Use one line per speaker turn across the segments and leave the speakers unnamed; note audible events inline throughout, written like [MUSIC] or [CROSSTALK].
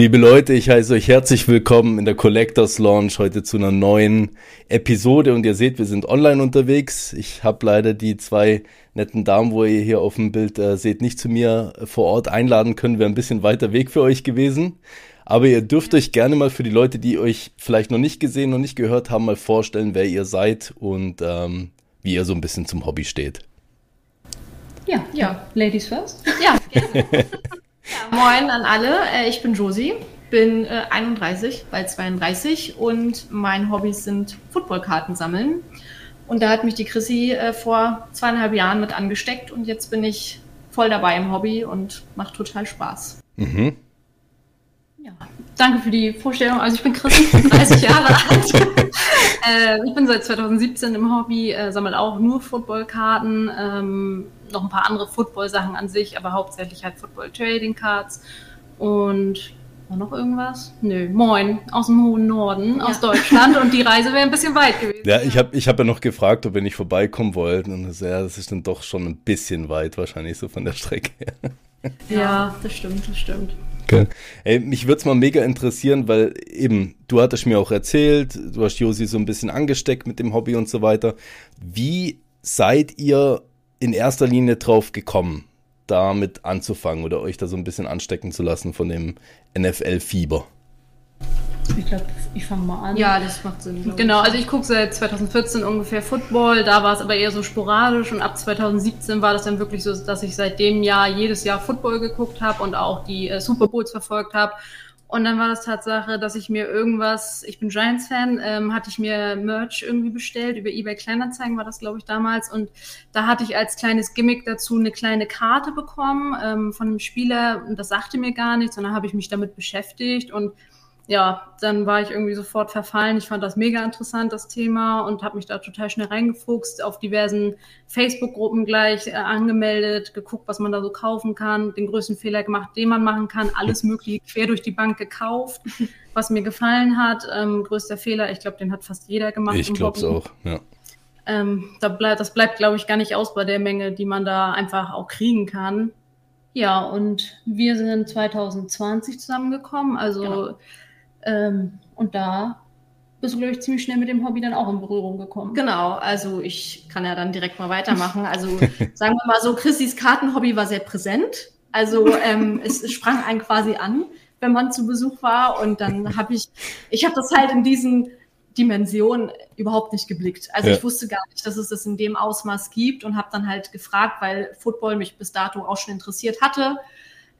Liebe Leute, ich heiße euch herzlich willkommen in der Collectors Launch heute zu einer neuen Episode und ihr seht, wir sind online unterwegs. Ich habe leider die zwei netten Damen, wo ihr hier auf dem Bild äh, seht, nicht zu mir vor Ort einladen können. Wäre ein bisschen weiter Weg für euch gewesen. Aber ihr dürft euch gerne mal für die Leute, die euch vielleicht noch nicht gesehen und nicht gehört haben, mal vorstellen, wer ihr seid und ähm, wie ihr so ein bisschen zum Hobby steht.
Ja, ja, Ladies first.
Ja, [LAUGHS] gerne. Ja, moin an alle, äh, ich bin Josi, bin 31, äh, bald 32 und mein Hobby sind Footballkarten sammeln. Und da hat mich die Chrissy äh, vor zweieinhalb Jahren mit angesteckt und jetzt bin ich voll dabei im Hobby und macht total Spaß. Mhm.
Ja, danke für die Vorstellung. Also ich bin Chrissy, 30 Jahre [LAUGHS] alt. äh, ich bin seit 2017 im Hobby, äh, sammle auch nur Footballkarten. Ähm, noch ein paar andere Football-Sachen an sich, aber hauptsächlich halt Football-Trading-Cards. Und war noch irgendwas? Nö, moin, aus dem hohen Norden, ja. aus Deutschland und die Reise wäre ein bisschen weit gewesen.
Ja, ich habe ich hab ja noch gefragt, ob wir nicht vorbeikommen wollten und das, ja, das ist dann doch schon ein bisschen weit, wahrscheinlich so von der Strecke her.
Ja, das stimmt, das stimmt.
Okay. Ey, mich würde es mal mega interessieren, weil eben, du hattest mir auch erzählt, du hast Josi so ein bisschen angesteckt mit dem Hobby und so weiter. Wie seid ihr in erster Linie drauf gekommen, damit anzufangen oder euch da so ein bisschen anstecken zu lassen von dem NFL-Fieber?
Ich glaube, ich fange mal an.
Ja, das macht Sinn.
Genau, also ich gucke seit 2014 ungefähr Football, da war es aber eher so sporadisch und ab 2017 war das dann wirklich so, dass ich seit dem Jahr jedes Jahr Football geguckt habe und auch die äh, Super Bowls verfolgt habe und dann war das Tatsache, dass ich mir irgendwas, ich bin Giants-Fan, ähm, hatte ich mir Merch irgendwie bestellt, über eBay Kleinanzeigen war das, glaube ich, damals. Und da hatte ich als kleines Gimmick dazu eine kleine Karte bekommen ähm, von einem Spieler und das sagte mir gar nichts. Und dann habe ich mich damit beschäftigt und ja, dann war ich irgendwie sofort verfallen. Ich fand das mega interessant, das Thema, und habe mich da total schnell reingefuchst, auf diversen Facebook-Gruppen gleich äh, angemeldet, geguckt, was man da so kaufen kann, den größten Fehler gemacht, den man machen kann, alles [LAUGHS] mögliche quer durch die Bank gekauft, was mir gefallen hat. Ähm, größter Fehler, ich glaube, den hat fast jeder gemacht.
Ich glaube es auch, ja.
Ähm, da bleib, das bleibt, glaube ich, gar nicht aus bei der Menge, die man da einfach auch kriegen kann. Ja, und wir sind 2020 zusammengekommen, also genau ähm, und da bist du, glaube ich, ziemlich schnell mit dem Hobby dann auch in Berührung gekommen.
Genau, also ich kann ja dann direkt mal weitermachen. Also [LAUGHS] sagen wir mal so, Chrissys Kartenhobby war sehr präsent. Also ähm, es, sprang einen quasi an, wenn man zu Besuch war. Und dann habe ich, ich habe das halt in diesen Dimensionen überhaupt nicht geblickt. Also ja. ich wusste gar nicht, dass es das in dem Ausmaß gibt und habe dann halt gefragt, weil Football mich bis dato auch schon interessiert hatte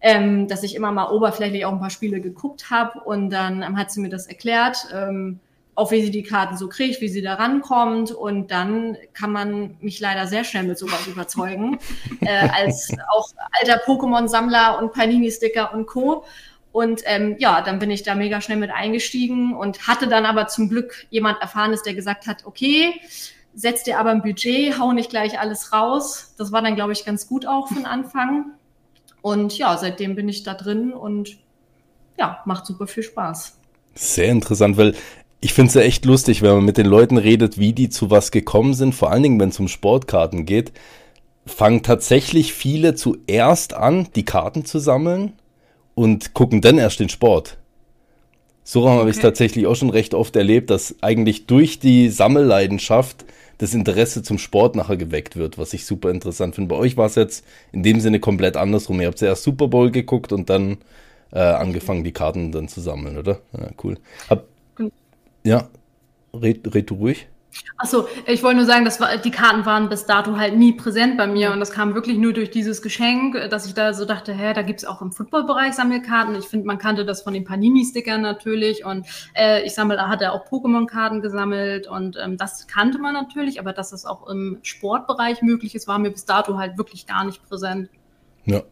ähm, dass ich immer mal oberflächlich auch ein paar Spiele geguckt habe und dann ähm, hat sie mir das erklärt, ähm, auch wie sie die Karten so kriegt, wie sie da rankommt und dann kann man mich leider sehr schnell mit sowas überzeugen, [LAUGHS] äh, als auch alter Pokémon-Sammler und Panini-Sticker und Co. Und ähm, ja, dann bin ich da mega schnell mit eingestiegen und hatte dann aber zum Glück jemand Erfahrenes, der gesagt hat, okay, setz dir aber ein Budget, hau nicht gleich alles raus. Das war dann, glaube ich, ganz gut auch den Anfang. Und ja, seitdem bin ich da drin und ja, macht super viel Spaß.
Sehr interessant, weil ich finde es ja echt lustig, wenn man mit den Leuten redet, wie die zu was gekommen sind, vor allen Dingen, wenn es um Sportkarten geht, fangen tatsächlich viele zuerst an, die Karten zu sammeln und gucken dann erst den Sport. So okay. habe ich es tatsächlich auch schon recht oft erlebt, dass eigentlich durch die Sammelleidenschaft das Interesse zum Sport nachher geweckt wird, was ich super interessant finde. Bei euch war es jetzt in dem Sinne komplett andersrum. Ihr habt zuerst Super Bowl geguckt und dann äh, angefangen, die Karten dann zu sammeln, oder? Ja, cool. Hab, ja, red, red du ruhig.
Achso, ich wollte nur sagen, dass die Karten waren bis dato halt nie präsent bei mir und das kam wirklich nur durch dieses Geschenk, dass ich da so dachte, hä, da gibt's auch im Footballbereich Sammelkarten. Ich finde, man kannte das von den Panini-Stickern natürlich und äh, ich sammle, hatte auch Pokémon-Karten gesammelt und ähm, das kannte man natürlich, aber dass das auch im Sportbereich möglich ist, war mir bis dato halt wirklich gar nicht präsent.
Ja,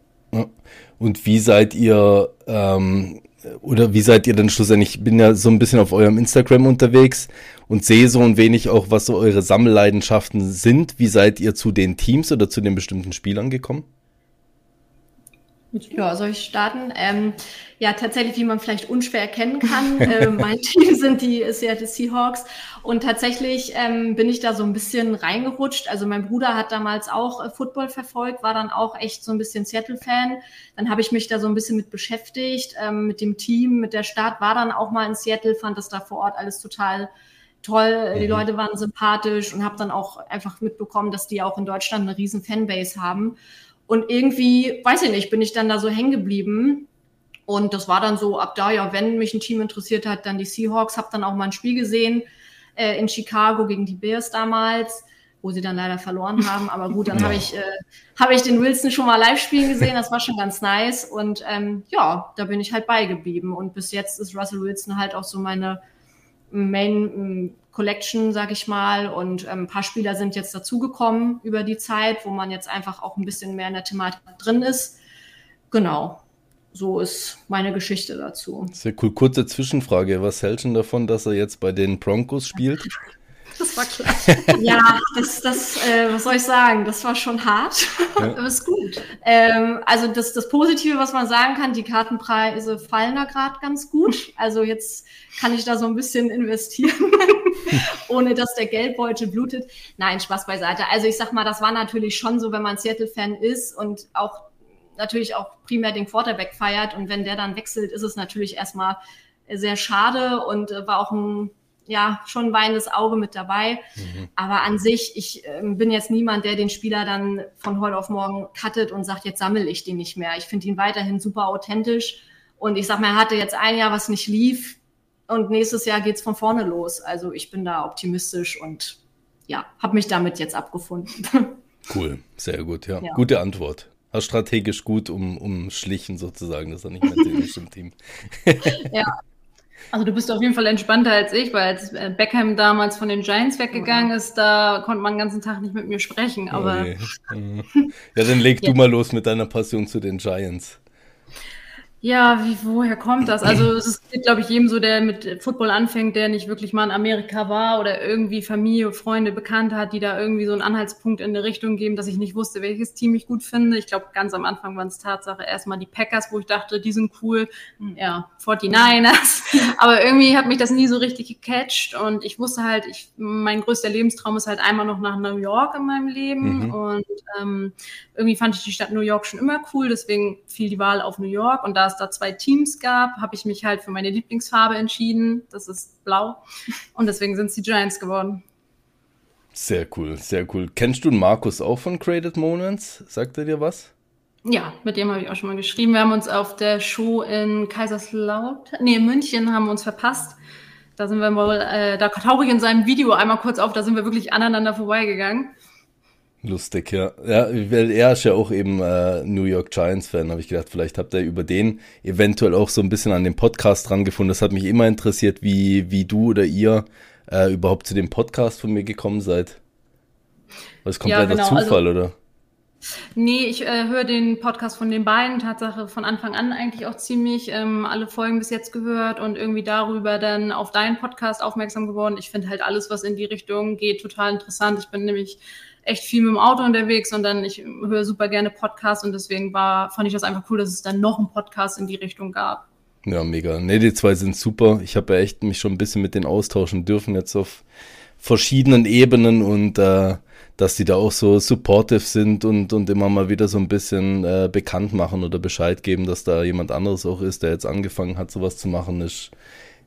Und wie seid ihr, ähm, oder wie seid ihr denn schlussendlich? Ich bin ja so ein bisschen auf eurem Instagram unterwegs und sehe so ein wenig auch, was so eure Sammelleidenschaften sind. Wie seid ihr zu den Teams oder zu den bestimmten Spielern gekommen?
Ja, soll ich starten? Ähm, ja, tatsächlich, wie man vielleicht unschwer erkennen kann, äh, [LAUGHS] mein Team sind die Seattle Seahawks und tatsächlich ähm, bin ich da so ein bisschen reingerutscht. Also mein Bruder hat damals auch äh, Football verfolgt, war dann auch echt so ein bisschen Seattle-Fan. Dann habe ich mich da so ein bisschen mit beschäftigt, ähm, mit dem Team, mit der Stadt, war dann auch mal in Seattle, fand das da vor Ort alles total toll, die mhm. Leute waren sympathisch und habe dann auch einfach mitbekommen, dass die auch in Deutschland eine riesen Fanbase haben. Und irgendwie, weiß ich nicht, bin ich dann da so hängen geblieben. Und das war dann so ab da, ja, wenn mich ein Team interessiert hat, dann die Seahawks. Habe dann auch mal ein Spiel gesehen äh, in Chicago gegen die Bears damals, wo sie dann leider verloren haben. Aber gut, dann [LAUGHS] ja. habe ich, äh, hab ich den Wilson schon mal live spielen gesehen. Das war schon ganz nice. Und ähm, ja, da bin ich halt beigeblieben. Und bis jetzt ist Russell Wilson halt auch so meine Main Collection, sag ich mal. Und ähm, ein paar Spieler sind jetzt dazugekommen über die Zeit, wo man jetzt einfach auch ein bisschen mehr in der Thematik drin ist. Genau. So ist meine Geschichte dazu.
Sehr cool. Kurze Zwischenfrage. Was hältst du davon, dass er jetzt bei den Broncos spielt? [LAUGHS]
Das war klar. ja, das, das äh, was soll ich sagen? Das war schon hart, ja. [LAUGHS] aber ist gut. Ähm, also das, das Positive, was man sagen kann, die Kartenpreise fallen da gerade ganz gut. Also jetzt kann ich da so ein bisschen investieren, [LAUGHS] ohne dass der Geldbeutel blutet. Nein, Spaß beiseite. Also ich sag mal, das war natürlich schon so, wenn man Seattle-Fan ist und auch natürlich auch primär den Quarterback feiert und wenn der dann wechselt, ist es natürlich erstmal sehr schade und äh, war auch ein ja schon ein weinendes Auge mit dabei. Mhm. Aber an sich, ich äh, bin jetzt niemand, der den Spieler dann von heute auf morgen cuttet und sagt, jetzt sammle ich den nicht mehr. Ich finde ihn weiterhin super authentisch. Und ich sag mal, er hatte jetzt ein Jahr, was nicht lief. Und nächstes Jahr geht's von vorne los. Also ich bin da optimistisch und ja, habe mich damit jetzt abgefunden. [LAUGHS]
Cool, sehr gut, ja. ja. Gute Antwort. Hast strategisch gut um, umschlichen sozusagen, dass er nicht mehr ist [LAUGHS] im Team.
ja, also du bist auf jeden Fall entspannter als ich, weil als äh, Beckham damals von den Giants weggegangen ist, da konnte man den ganzen Tag nicht mit mir sprechen. Aber
okay. ja, dann leg ja. du mal los mit deiner Passion zu den Giants.
Ja, wie, woher kommt das? Also es ist, glaube ich, jedem so, der mit Football anfängt, der nicht wirklich mal in Amerika war oder irgendwie Familie, Freunde, Bekannte hat, die da irgendwie so einen Anhaltspunkt in eine Richtung geben, dass ich nicht wusste, welches Team ich gut finde. Ich glaube, ganz am Anfang waren es Tatsache erstmal die Packers, wo ich dachte, die sind cool. Hm. Ja, 49ers. [LAUGHS] Aber irgendwie hat mich das nie so richtig gecatcht und ich wusste halt, ich, mein größter Lebenstraum ist halt einmal noch nach New York in meinem Leben mhm. und ähm, irgendwie fand ich die Stadt New York schon immer cool, deswegen fiel die Wahl auf New York und da es da zwei Teams gab, habe ich mich halt für meine Lieblingsfarbe entschieden. Das ist blau. Und deswegen sind es die Giants geworden.
Sehr cool, sehr cool. Kennst du Markus auch von Created Moments? Sagt er dir was?
Ja, mit dem habe ich auch schon mal geschrieben. Wir haben uns auf der Show in Kaiserslautern, nee, in München haben wir uns verpasst. Da sind wir mal, äh, da tauche ich in seinem Video einmal kurz auf, da sind wir wirklich aneinander vorbeigegangen.
Lustig, ja. Ja, weil er ist ja auch eben äh, New York Giants-Fan, habe ich gedacht, vielleicht habt ihr über den eventuell auch so ein bisschen an dem Podcast dran gefunden. Das hat mich immer interessiert, wie, wie du oder ihr äh, überhaupt zu dem Podcast von mir gekommen seid. Das ist kompletter ja, genau. Zufall, also, oder?
Nee, ich äh, höre den Podcast von den beiden, Tatsache von Anfang an eigentlich auch ziemlich, ähm, alle Folgen bis jetzt gehört und irgendwie darüber dann auf deinen Podcast aufmerksam geworden. Ich finde halt alles, was in die Richtung geht, total interessant. Ich bin nämlich echt viel mit dem Auto unterwegs und dann ich höre super gerne Podcasts und deswegen war, fand ich das einfach cool, dass es dann noch einen Podcast in die Richtung gab.
Ja, mega. Ne, die zwei sind super. Ich habe ja echt mich schon ein bisschen mit denen austauschen dürfen jetzt auf verschiedenen Ebenen und äh, dass die da auch so supportive sind und, und immer mal wieder so ein bisschen äh, bekannt machen oder Bescheid geben, dass da jemand anderes auch ist, der jetzt angefangen hat, sowas zu machen, ist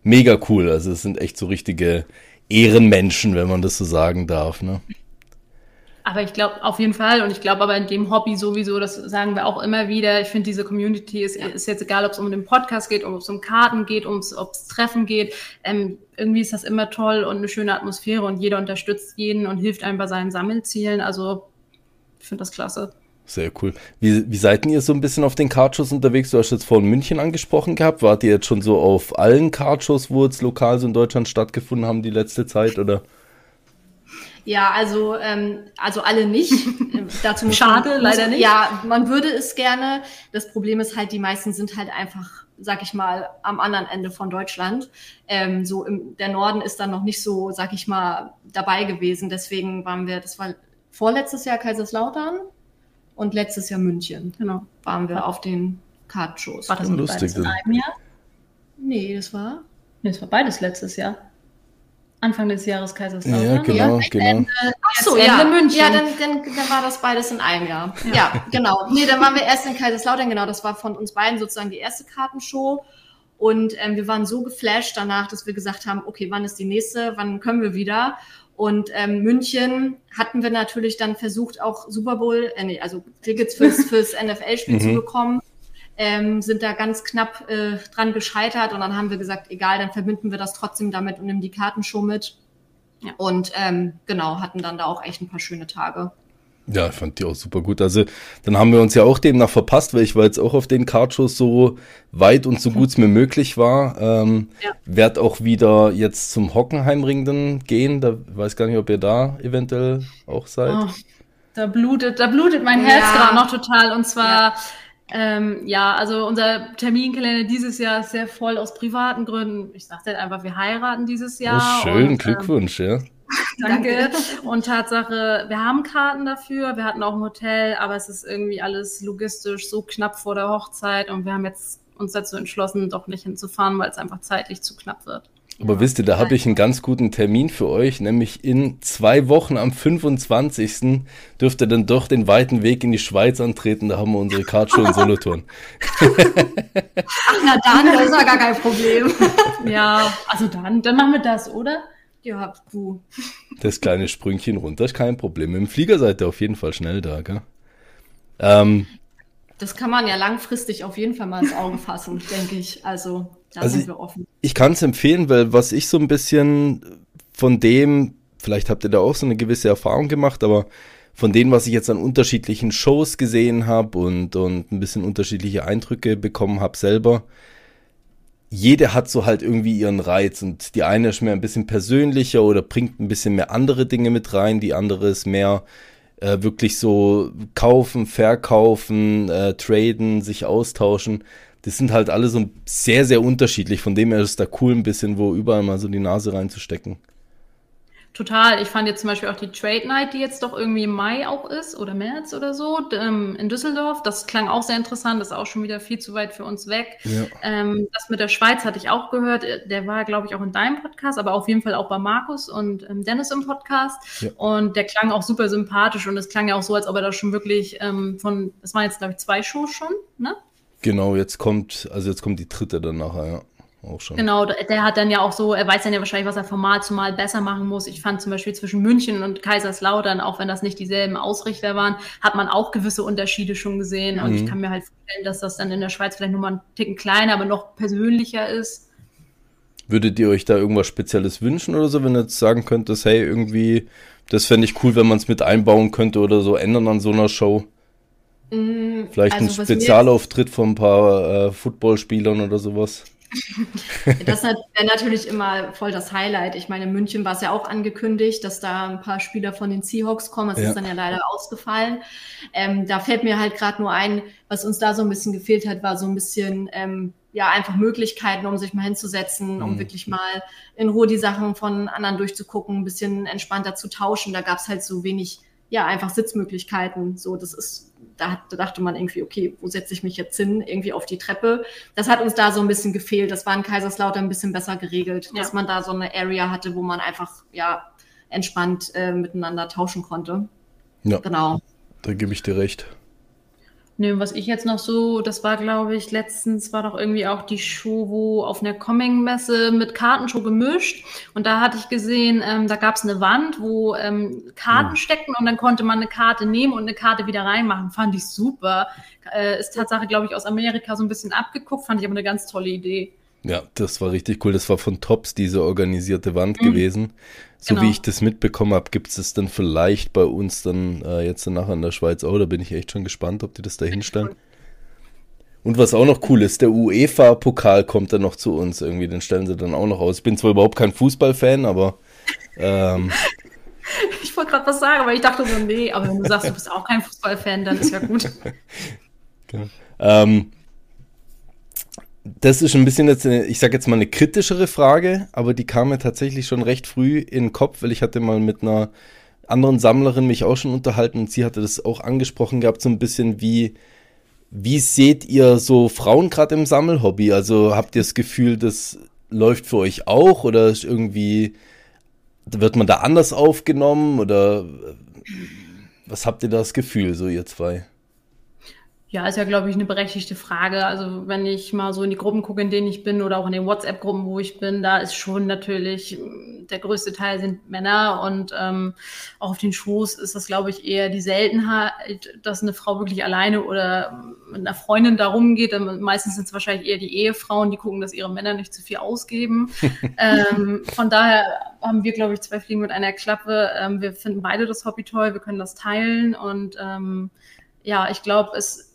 mega cool. Also es sind echt so richtige Ehrenmenschen, wenn man das so sagen darf. Ne?
Aber ich glaube auf jeden Fall und ich glaube aber in dem Hobby sowieso, das sagen wir auch immer wieder. Ich finde diese Community ist, ist jetzt egal, ob es um den Podcast geht, ob es um Karten geht, ob es Treffen geht. Ähm, irgendwie ist das immer toll und eine schöne Atmosphäre und jeder unterstützt jeden und hilft einem bei seinen Sammelzielen. Also ich finde das klasse.
Sehr cool. Wie, wie seid ihr so ein bisschen auf den Kartshows unterwegs? Du hast jetzt vorhin München angesprochen gehabt. Wart ihr jetzt schon so auf allen Kartshows, wo jetzt lokal so in Deutschland stattgefunden haben, die letzte Zeit, oder?
Ja, also, ähm, also alle nicht. [LAUGHS]
Dazu muss Schade, man, leider nicht.
Ja, man würde es gerne. Das Problem ist halt, die meisten sind halt einfach, sag ich mal, am anderen Ende von Deutschland. Ähm, so im, der Norden ist dann noch nicht so, sag ich mal, dabei gewesen. Deswegen waren wir, das war vorletztes Jahr Kaiserslautern und letztes Jahr München. Genau, waren wir auf den Kartshows.
War das
lustig
in einem Jahr?
Nee, das war.
Nee, das war beides letztes Jahr. Anfang des Jahres Kaiserslautern.
Ja, genau, ja, genau. Ende,
Ach so, ja. München. Ja, dann, dann, dann war das beides in einem Jahr. Ja. ja, genau. Nee, dann waren wir erst in Kaiserslautern, genau. Das war von uns beiden sozusagen die erste Kartenshow. Und ähm, wir waren so geflasht danach, dass wir gesagt haben, okay, wann ist die nächste, wann können wir wieder? Und ähm, München hatten wir natürlich dann versucht, auch Super Bowl, äh, nee, also Tickets fürs, fürs NFL-Spiel zu mhm. bekommen ähm, sind da ganz knapp äh, dran gescheitert und dann haben wir gesagt, egal, dann verbinden wir das trotzdem damit und nehmen die Kartenshow mit. Ja. Und ähm, genau, hatten dann da auch echt ein paar schöne Tage.
Ja, ich fand die auch super gut. Also, dann haben wir uns ja auch demnach verpasst, weil ich war jetzt auch auf den Kartshows so weit und so gut es mir möglich war. Ähm, ja. Werd auch wieder jetzt zum Hockenheimring dann gehen. Da weiß gar nicht, ob ihr da eventuell auch seid. Oh,
da blutet, da blutet mein Herz ja. gerade noch total. Und zwar ja. Ähm, ja, also unser Terminkalender dieses Jahr ist sehr voll aus privaten Gründen. Ich sage halt einfach, wir heiraten dieses Jahr.
Oh, schön, und, ähm, Glückwunsch, ähm, ja. [LAUGHS]
Danke. Und Tatsache, wir haben Karten dafür, wir hatten auch ein Hotel, aber es ist irgendwie alles logistisch so knapp vor der Hochzeit und wir haben jetzt uns dazu entschlossen, doch nicht hinzufahren, weil es einfach zeitlich zu knapp wird.
Aber wisst ihr, da habe ich einen ganz guten Termin für euch, nämlich in zwei Wochen am 25. dürft ihr dann doch den weiten Weg in die Schweiz antreten. Da haben wir unsere Kartshow in Solothurn.
Ach, na dann, das ist ja gar kein Problem. [LAUGHS]
ja, also dann, dann machen wir das, oder?
Ja, du.
Das kleine Sprüngchen runter ist kein Problem. Im Flieger seid ihr auf jeden Fall schnell da, gell? Ähm,
das kann man ja langfristig auf jeden Fall mal ins Auge fassen, [LAUGHS] denke ich. Also da also sind wir offen.
Ich, ich kann es empfehlen, weil was ich so ein bisschen von dem, vielleicht habt ihr da auch so eine gewisse Erfahrung gemacht, aber von dem, was ich jetzt an unterschiedlichen Shows gesehen habe und, und ein bisschen unterschiedliche Eindrücke bekommen habe selber, jede hat so halt irgendwie ihren Reiz und die eine ist mehr ein bisschen persönlicher oder bringt ein bisschen mehr andere Dinge mit rein, die andere ist mehr äh, wirklich so kaufen, verkaufen, äh, traden, sich austauschen das sind halt alle so sehr, sehr unterschiedlich. Von dem her ist es da cool, ein bisschen wo überall mal so die Nase reinzustecken.
Total. Ich fand jetzt zum Beispiel auch die Trade Night, die jetzt doch irgendwie im Mai auch ist oder März oder so, ähm, in Düsseldorf. Das klang auch sehr interessant. Das ist auch schon wieder viel zu weit für uns weg. Ja. Ähm, das mit der Schweiz hatte ich auch gehört. Der war, glaube ich, auch in deinem Podcast, aber auf jeden Fall auch bei Markus und ähm, Dennis im Podcast. Ja. Und der klang auch super sympathisch und es klang ja auch so, als ob er da schon wirklich ähm, von, das waren jetzt, glaube ich, zwei Shows schon, ne?
Genau, jetzt kommt, also jetzt kommt die dritte dann nachher, ja. Auch schon.
Genau, der hat dann ja auch so, er weiß dann ja wahrscheinlich, was er von Mal zu Mal besser machen muss. Ich fand zum Beispiel zwischen München und Kaiserslautern, auch wenn das nicht dieselben Ausrichter waren, hat man auch gewisse Unterschiede schon gesehen. Und mhm. ich kann mir halt vorstellen, dass das dann in der Schweiz vielleicht nochmal einen Ticken kleiner, aber noch persönlicher ist.
Würdet ihr euch da irgendwas Spezielles wünschen oder so, wenn ihr jetzt sagen könntest, hey, irgendwie, das fände ich cool, wenn man es mit einbauen könnte oder so ändern an so einer Show? Mm, Vielleicht also, ein Spezialauftritt von ein paar äh, Footballspielern oder sowas.
Das wäre natürlich immer voll das Highlight. Ich meine, in München war es ja auch angekündigt, dass da ein paar Spieler von den Seahawks kommen. Das ja. ist dann ja leider ausgefallen. Ähm, da fällt mir halt gerade nur ein, was uns da so ein bisschen gefehlt hat, war so ein bisschen ähm, ja einfach Möglichkeiten, um sich mal hinzusetzen, mhm. um wirklich mal in Ruhe die Sachen von anderen durchzugucken, ein bisschen entspannter zu tauschen. Da gab es halt so wenig, ja, einfach Sitzmöglichkeiten. So, das ist da, hat, da dachte man irgendwie, okay, wo setze ich mich jetzt hin? Irgendwie auf die Treppe. Das hat uns da so ein bisschen gefehlt. Das war in Kaiserslautern ein bisschen besser geregelt, ja. dass man da so eine Area hatte, wo man einfach, ja, entspannt äh, miteinander tauschen konnte.
Ja. Genau. Da gebe ich dir recht.
Nö, was ich jetzt noch so, das war, glaube ich, letztens war doch irgendwie auch die Show, wo auf einer Coming-Messe mit Kartenshow gemischt. Und da hatte ich gesehen, ähm, da gab es eine Wand, wo ähm, Karten mhm. steckten und dann konnte man eine Karte nehmen und eine Karte wieder reinmachen. Fand ich super. Äh, ist Tatsache, glaube ich, aus Amerika so ein bisschen abgeguckt, fand ich aber eine ganz tolle Idee.
Ja, das war richtig cool. Das war von Tops diese organisierte Wand mhm. gewesen. So genau. wie ich das mitbekommen habe, gibt es das dann vielleicht bei uns dann äh, jetzt nachher in der Schweiz auch. Da bin ich echt schon gespannt, ob die das da hinstellen. Und was auch noch cool ist, der UEFA-Pokal kommt dann noch zu uns irgendwie. Den stellen sie dann auch noch aus. Ich bin zwar überhaupt kein Fußballfan, aber ähm, [LAUGHS]
ich wollte gerade was sagen, aber ich dachte so, nee, aber wenn du sagst, du bist auch kein Fußballfan, dann ist ja gut.
Okay. [LAUGHS] Ähm, das ist ein bisschen jetzt, eine, ich sage jetzt mal eine kritischere Frage, aber die kam mir tatsächlich schon recht früh in den Kopf, weil ich hatte mal mit einer anderen Sammlerin mich auch schon unterhalten und sie hatte das auch angesprochen gehabt, so ein bisschen wie, wie seht ihr so Frauen gerade im Sammelhobby? Also habt ihr das Gefühl, das läuft für euch auch oder ist irgendwie, wird man da anders aufgenommen oder was habt ihr da das Gefühl, so ihr zwei?
Ja, ist ja, glaube ich, eine berechtigte Frage. Also wenn ich mal so in die Gruppen gucke, in denen ich bin oder auch in den WhatsApp-Gruppen, wo ich bin, da ist schon natürlich, der größte Teil sind Männer und ähm, auch auf den Shows ist das, glaube ich, eher die Seltenheit, dass eine Frau wirklich alleine oder mit einer Freundin da rumgeht. Meistens sind es wahrscheinlich eher die Ehefrauen, die gucken, dass ihre Männer nicht zu viel ausgeben. [LAUGHS] ähm, von daher haben wir, glaube ich, zwei Fliegen mit einer Klappe. Ähm, wir finden beide das Hobby toll, wir können das teilen und ähm, ja, ich glaube, es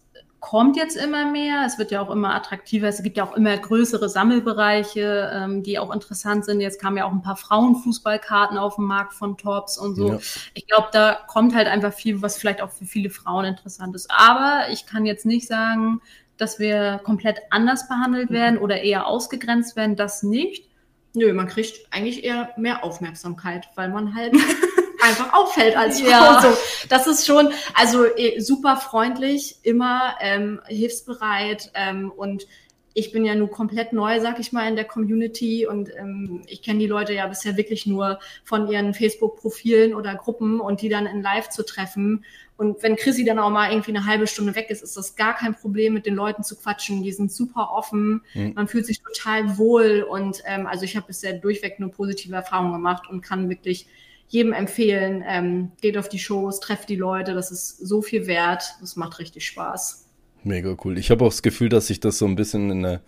kommt jetzt immer mehr. Es wird ja auch immer attraktiver. Es gibt ja auch immer größere Sammelbereiche, ähm, die auch interessant sind. Jetzt kamen ja auch ein paar Frauenfußballkarten auf den Markt von Tops und so. Ja. Ich glaube, da kommt halt einfach viel, was vielleicht auch für viele Frauen interessant ist. Aber ich kann jetzt nicht sagen, dass wir komplett anders behandelt werden oder eher ausgegrenzt werden. Das nicht.
Nö, man kriegt eigentlich eher mehr Aufmerksamkeit, weil man halt [LAUGHS] einfach auffällt als Frau. Ja. [LAUGHS] So, das ist schon, also eh, super freundlich, immer ähm, hilfsbereit ähm, und ich bin ja nur komplett neu, sag ich mal, in der Community und ähm, ich kenne die Leute ja bisher wirklich nur von ihren Facebook-Profilen oder Gruppen und die dann in Live zu treffen. Und wenn Chrissy dann auch mal irgendwie eine halbe Stunde weg ist, ist das gar kein Problem, mit den Leuten zu quatschen. Die sind super offen, mhm. man fühlt sich total wohl und ähm, also ich habe bisher durchweg nur positive Erfahrungen gemacht und kann wirklich jedem empfehlen, ähm, geht auf die Shows, trefft die Leute, das ist so viel wert, das macht richtig Spaß.
Mega cool. Ich habe auch das Gefühl, dass sich das so ein bisschen in eine,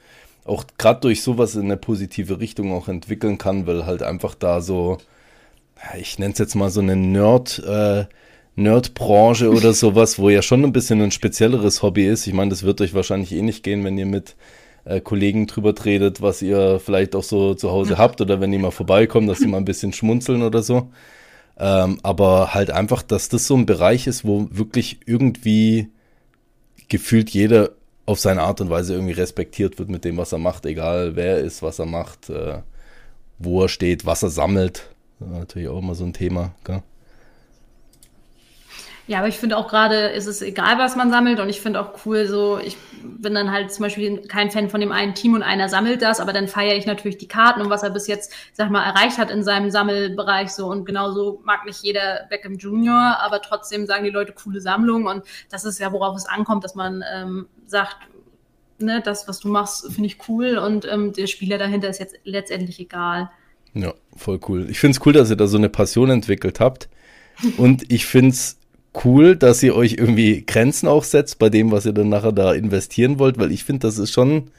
auch gerade durch sowas in eine positive Richtung auch entwickeln kann, weil halt einfach da so, ich nenne es jetzt mal so eine Nerd, äh, Nerdbranche oder sowas, wo ja schon ein bisschen ein spezielleres Hobby ist. Ich meine, das wird euch wahrscheinlich eh nicht gehen, wenn ihr mit äh, Kollegen drüber tretet, was ihr vielleicht auch so zu Hause habt oder wenn die mal vorbeikommen, dass sie mal ein bisschen schmunzeln oder so. Ähm, aber halt einfach, dass das so ein Bereich ist, wo wirklich irgendwie gefühlt jeder auf seine Art und Weise irgendwie respektiert wird mit dem, was er macht, egal wer er ist, was er macht, äh, wo er steht, was er sammelt. Natürlich auch immer so ein Thema. Gell?
Ja, aber ich finde auch gerade, ist es egal, was man sammelt. Und ich finde auch cool, so, ich bin dann halt zum Beispiel kein Fan von dem einen Team und einer sammelt das, aber dann feiere ich natürlich die Karten und was er bis jetzt, sag mal, erreicht hat in seinem Sammelbereich so. Und genauso mag nicht jeder Beckham Junior, aber trotzdem sagen die Leute coole Sammlung. Und das ist ja, worauf es ankommt, dass man ähm, sagt, ne, das, was du machst, finde ich cool und ähm, der Spieler dahinter ist jetzt letztendlich egal.
Ja, voll cool. Ich finde es cool, dass ihr da so eine Passion entwickelt habt. Und ich finde es cool, dass ihr euch irgendwie Grenzen auch setzt bei dem, was ihr dann nachher da investieren wollt, weil ich finde, das ist schon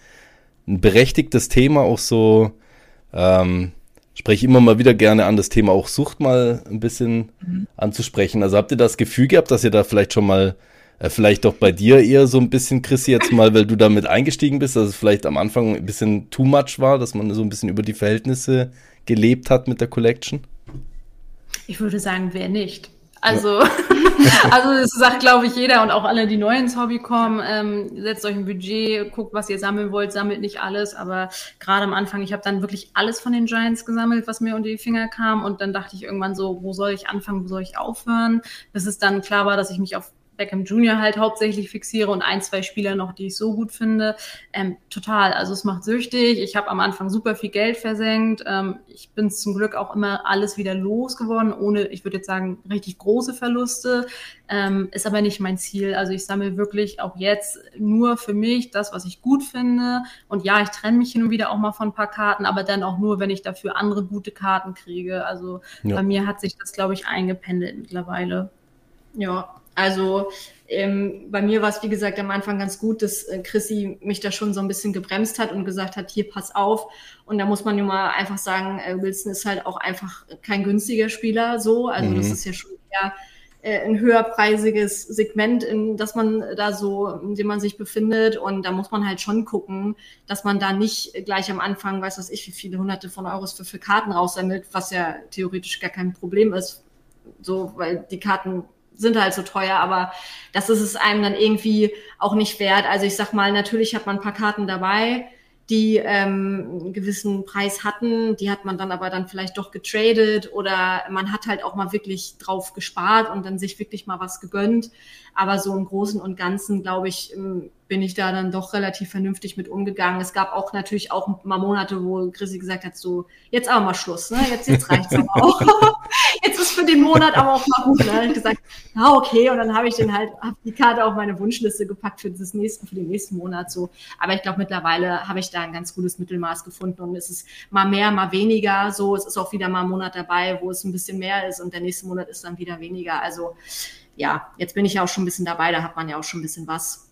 ein berechtigtes Thema, auch so, ähm, spreche immer mal wieder gerne an, das Thema auch Sucht mal ein bisschen mhm. anzusprechen. Also habt ihr das Gefühl gehabt, dass ihr da vielleicht schon mal, äh, vielleicht auch bei dir eher so ein bisschen, Chrissy, jetzt mal, weil du damit eingestiegen bist, dass es vielleicht am Anfang ein bisschen too much war, dass man so ein bisschen über die Verhältnisse gelebt hat mit der Collection?
Ich würde sagen, wer nicht. Also, ja. [LAUGHS] also das sagt, glaube ich, jeder und auch alle, die neu ins Hobby kommen, ähm, setzt euch ein Budget, guckt, was ihr sammeln wollt, sammelt nicht alles, aber gerade am Anfang, ich habe dann wirklich alles von den Giants gesammelt, was mir unter die Finger kam. Und dann dachte ich irgendwann so, wo soll ich anfangen, wo soll ich aufhören, bis es dann klar war, dass ich mich auf Beckham Jr. halt hauptsächlich fixiere und ein, zwei Spieler noch, die ich so gut finde. Ähm, total. Also es macht süchtig. Ich habe am Anfang super viel Geld versenkt. Ähm, ich bin zum Glück auch immer alles wieder losgeworden, ohne, ich würde jetzt sagen, richtig große Verluste. Ähm, ist aber nicht mein Ziel. Also ich sammle wirklich auch jetzt nur für mich das, was ich gut finde. Und ja, ich trenne mich hin und wieder auch mal von ein paar Karten, aber dann auch nur, wenn ich dafür andere gute Karten kriege. Also ja. bei mir hat sich das, glaube ich, eingependelt mittlerweile.
Ja, also ähm, bei mir war es, wie gesagt, am Anfang ganz gut, dass äh, Chrissy mich da schon so ein bisschen gebremst hat und gesagt hat, hier, pass auf. Und da muss man nun mal einfach sagen, äh, Wilson ist halt auch einfach kein günstiger Spieler so. Also mhm. das ist ja schon eher äh, ein höherpreisiges Segment, in das man da so, in dem man sich befindet. Und da muss man halt schon gucken, dass man da nicht gleich am Anfang, weiß was ich, wie viele hunderte von Euros für, für Karten raussammelt, was ja theoretisch gar kein Problem ist, so, weil die Karten sind halt so teuer, aber das ist es einem dann irgendwie auch nicht wert. Also ich sag mal, natürlich hat man ein paar Karten dabei, die ähm, einen gewissen Preis hatten. Die hat man dann aber dann vielleicht doch getradet oder man hat halt auch mal wirklich drauf gespart und dann sich wirklich mal was gegönnt. Aber so im Großen und Ganzen, glaube ich, ähm, bin ich da dann doch relativ vernünftig mit umgegangen. Es gab auch natürlich auch mal Monate, wo Chrissy gesagt hat, so, jetzt aber mal Schluss, ne? Jetzt, jetzt reicht's aber auch. [LAUGHS] jetzt ist für den Monat aber auch mal gut. Ne? Ich gesagt, ja, okay. Und dann habe ich den halt, hab die Karte auf meine Wunschliste gepackt für das nächsten, für den nächsten Monat so. Aber ich glaube, mittlerweile habe ich da ein ganz gutes Mittelmaß gefunden und es ist mal mehr, mal weniger. So, es ist auch wieder mal ein Monat dabei, wo es ein bisschen mehr ist und der nächste Monat ist dann wieder weniger. Also ja, jetzt bin ich ja auch schon ein bisschen dabei, da hat man ja auch schon ein bisschen was.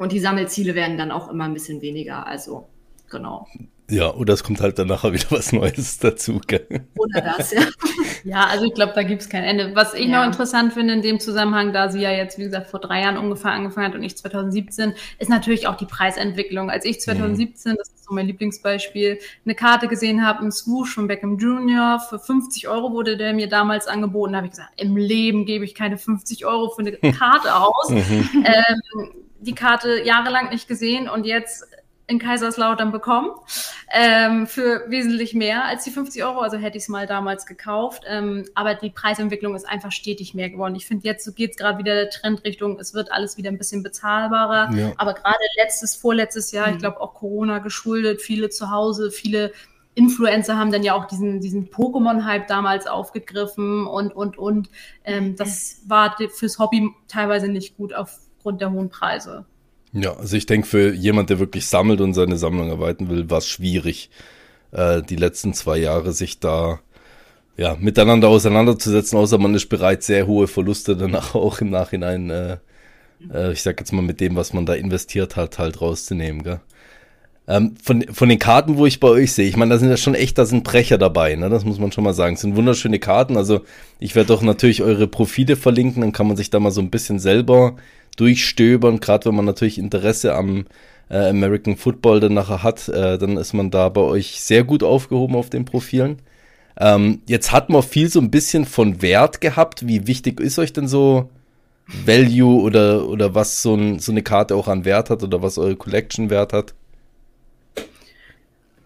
Und die Sammelziele werden dann auch immer ein bisschen weniger. Also, genau.
Ja, oder es kommt halt dann nachher wieder was Neues dazu. Gell?
Oder das, ja. [LAUGHS] ja, also ich glaube, da gibt es kein Ende. Was ich ja. noch interessant finde in dem Zusammenhang, da sie ja jetzt, wie gesagt, vor drei Jahren ungefähr angefangen hat und ich 2017, ist natürlich auch die Preisentwicklung. Als ich 2017, mhm. das ist so mein Lieblingsbeispiel, eine Karte gesehen habe, ein Swoosh von Beckham Jr., für 50 Euro wurde der mir damals angeboten, da habe ich gesagt, im Leben gebe ich keine 50 Euro für eine [LAUGHS] Karte aus. Mhm. Ähm, die Karte jahrelang nicht gesehen und jetzt in Kaiserslautern bekommen ähm, für wesentlich mehr als die 50 Euro. Also hätte ich es mal damals gekauft. Ähm, aber die Preisentwicklung ist einfach stetig mehr geworden. Ich finde, jetzt geht es gerade wieder der Trend Richtung, es wird alles wieder ein bisschen bezahlbarer. Ja. Aber gerade letztes, vorletztes Jahr, mhm. ich glaube auch Corona geschuldet, viele zu Hause, viele Influencer haben dann ja auch diesen, diesen Pokémon-Hype damals aufgegriffen und, und, und. Ähm, das war fürs Hobby teilweise nicht gut auf aufgrund der hohen Preise.
Ja, also ich denke, für jemand, der wirklich sammelt und seine Sammlung erweitern will, war es schwierig, äh, die letzten zwei Jahre sich da ja, miteinander auseinanderzusetzen, außer man ist bereit, sehr hohe Verluste danach [LAUGHS] auch im Nachhinein, äh, äh, ich sag jetzt mal, mit dem, was man da investiert hat, halt rauszunehmen, gell? Ähm, von, von den Karten, wo ich bei euch sehe, ich meine, da sind ja schon echt, da sind Brecher dabei, ne? Das muss man schon mal sagen. Es sind wunderschöne Karten. Also ich werde doch natürlich eure Profile verlinken, dann kann man sich da mal so ein bisschen selber durchstöbern, gerade wenn man natürlich Interesse am äh, American Football dann nachher hat, äh, dann ist man da bei euch sehr gut aufgehoben auf den Profilen. Ähm, jetzt hat man viel so ein bisschen von Wert gehabt. Wie wichtig ist euch denn so Value oder, oder was so, ein, so eine Karte auch an Wert hat oder was eure Collection Wert hat?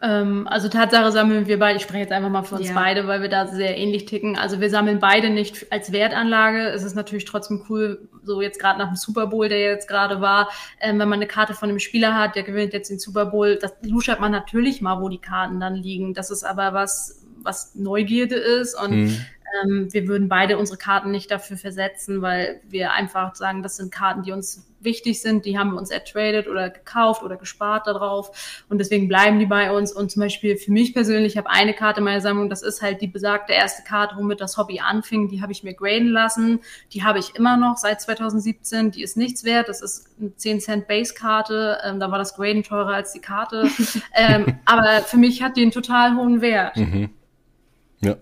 Ähm, also Tatsache sammeln wir beide, ich spreche jetzt einfach mal für uns ja. beide, weil wir da sehr ähnlich ticken. Also wir sammeln beide nicht als Wertanlage. Es ist natürlich trotzdem cool, so jetzt gerade nach dem Super Bowl, der jetzt gerade war, ähm, wenn man eine Karte von einem Spieler hat, der gewinnt jetzt den Super Bowl, das luschert man natürlich mal, wo die Karten dann liegen. Das ist aber was, was Neugierde ist und mhm. ähm, wir würden beide unsere Karten nicht dafür versetzen, weil wir einfach sagen, das sind Karten, die uns wichtig sind, die haben wir uns ertradet oder gekauft oder gespart darauf. Und deswegen bleiben die bei uns. Und zum Beispiel für mich persönlich, ich habe eine Karte in meiner Sammlung, das ist halt die besagte erste Karte, womit das Hobby anfing, die habe ich mir graden lassen, die habe ich immer noch seit 2017, die ist nichts wert, das ist eine 10 Cent Base-Karte, ähm, da war das Graden teurer als die Karte, [LAUGHS] ähm, aber für mich hat die einen total hohen Wert. Mhm.
Ja.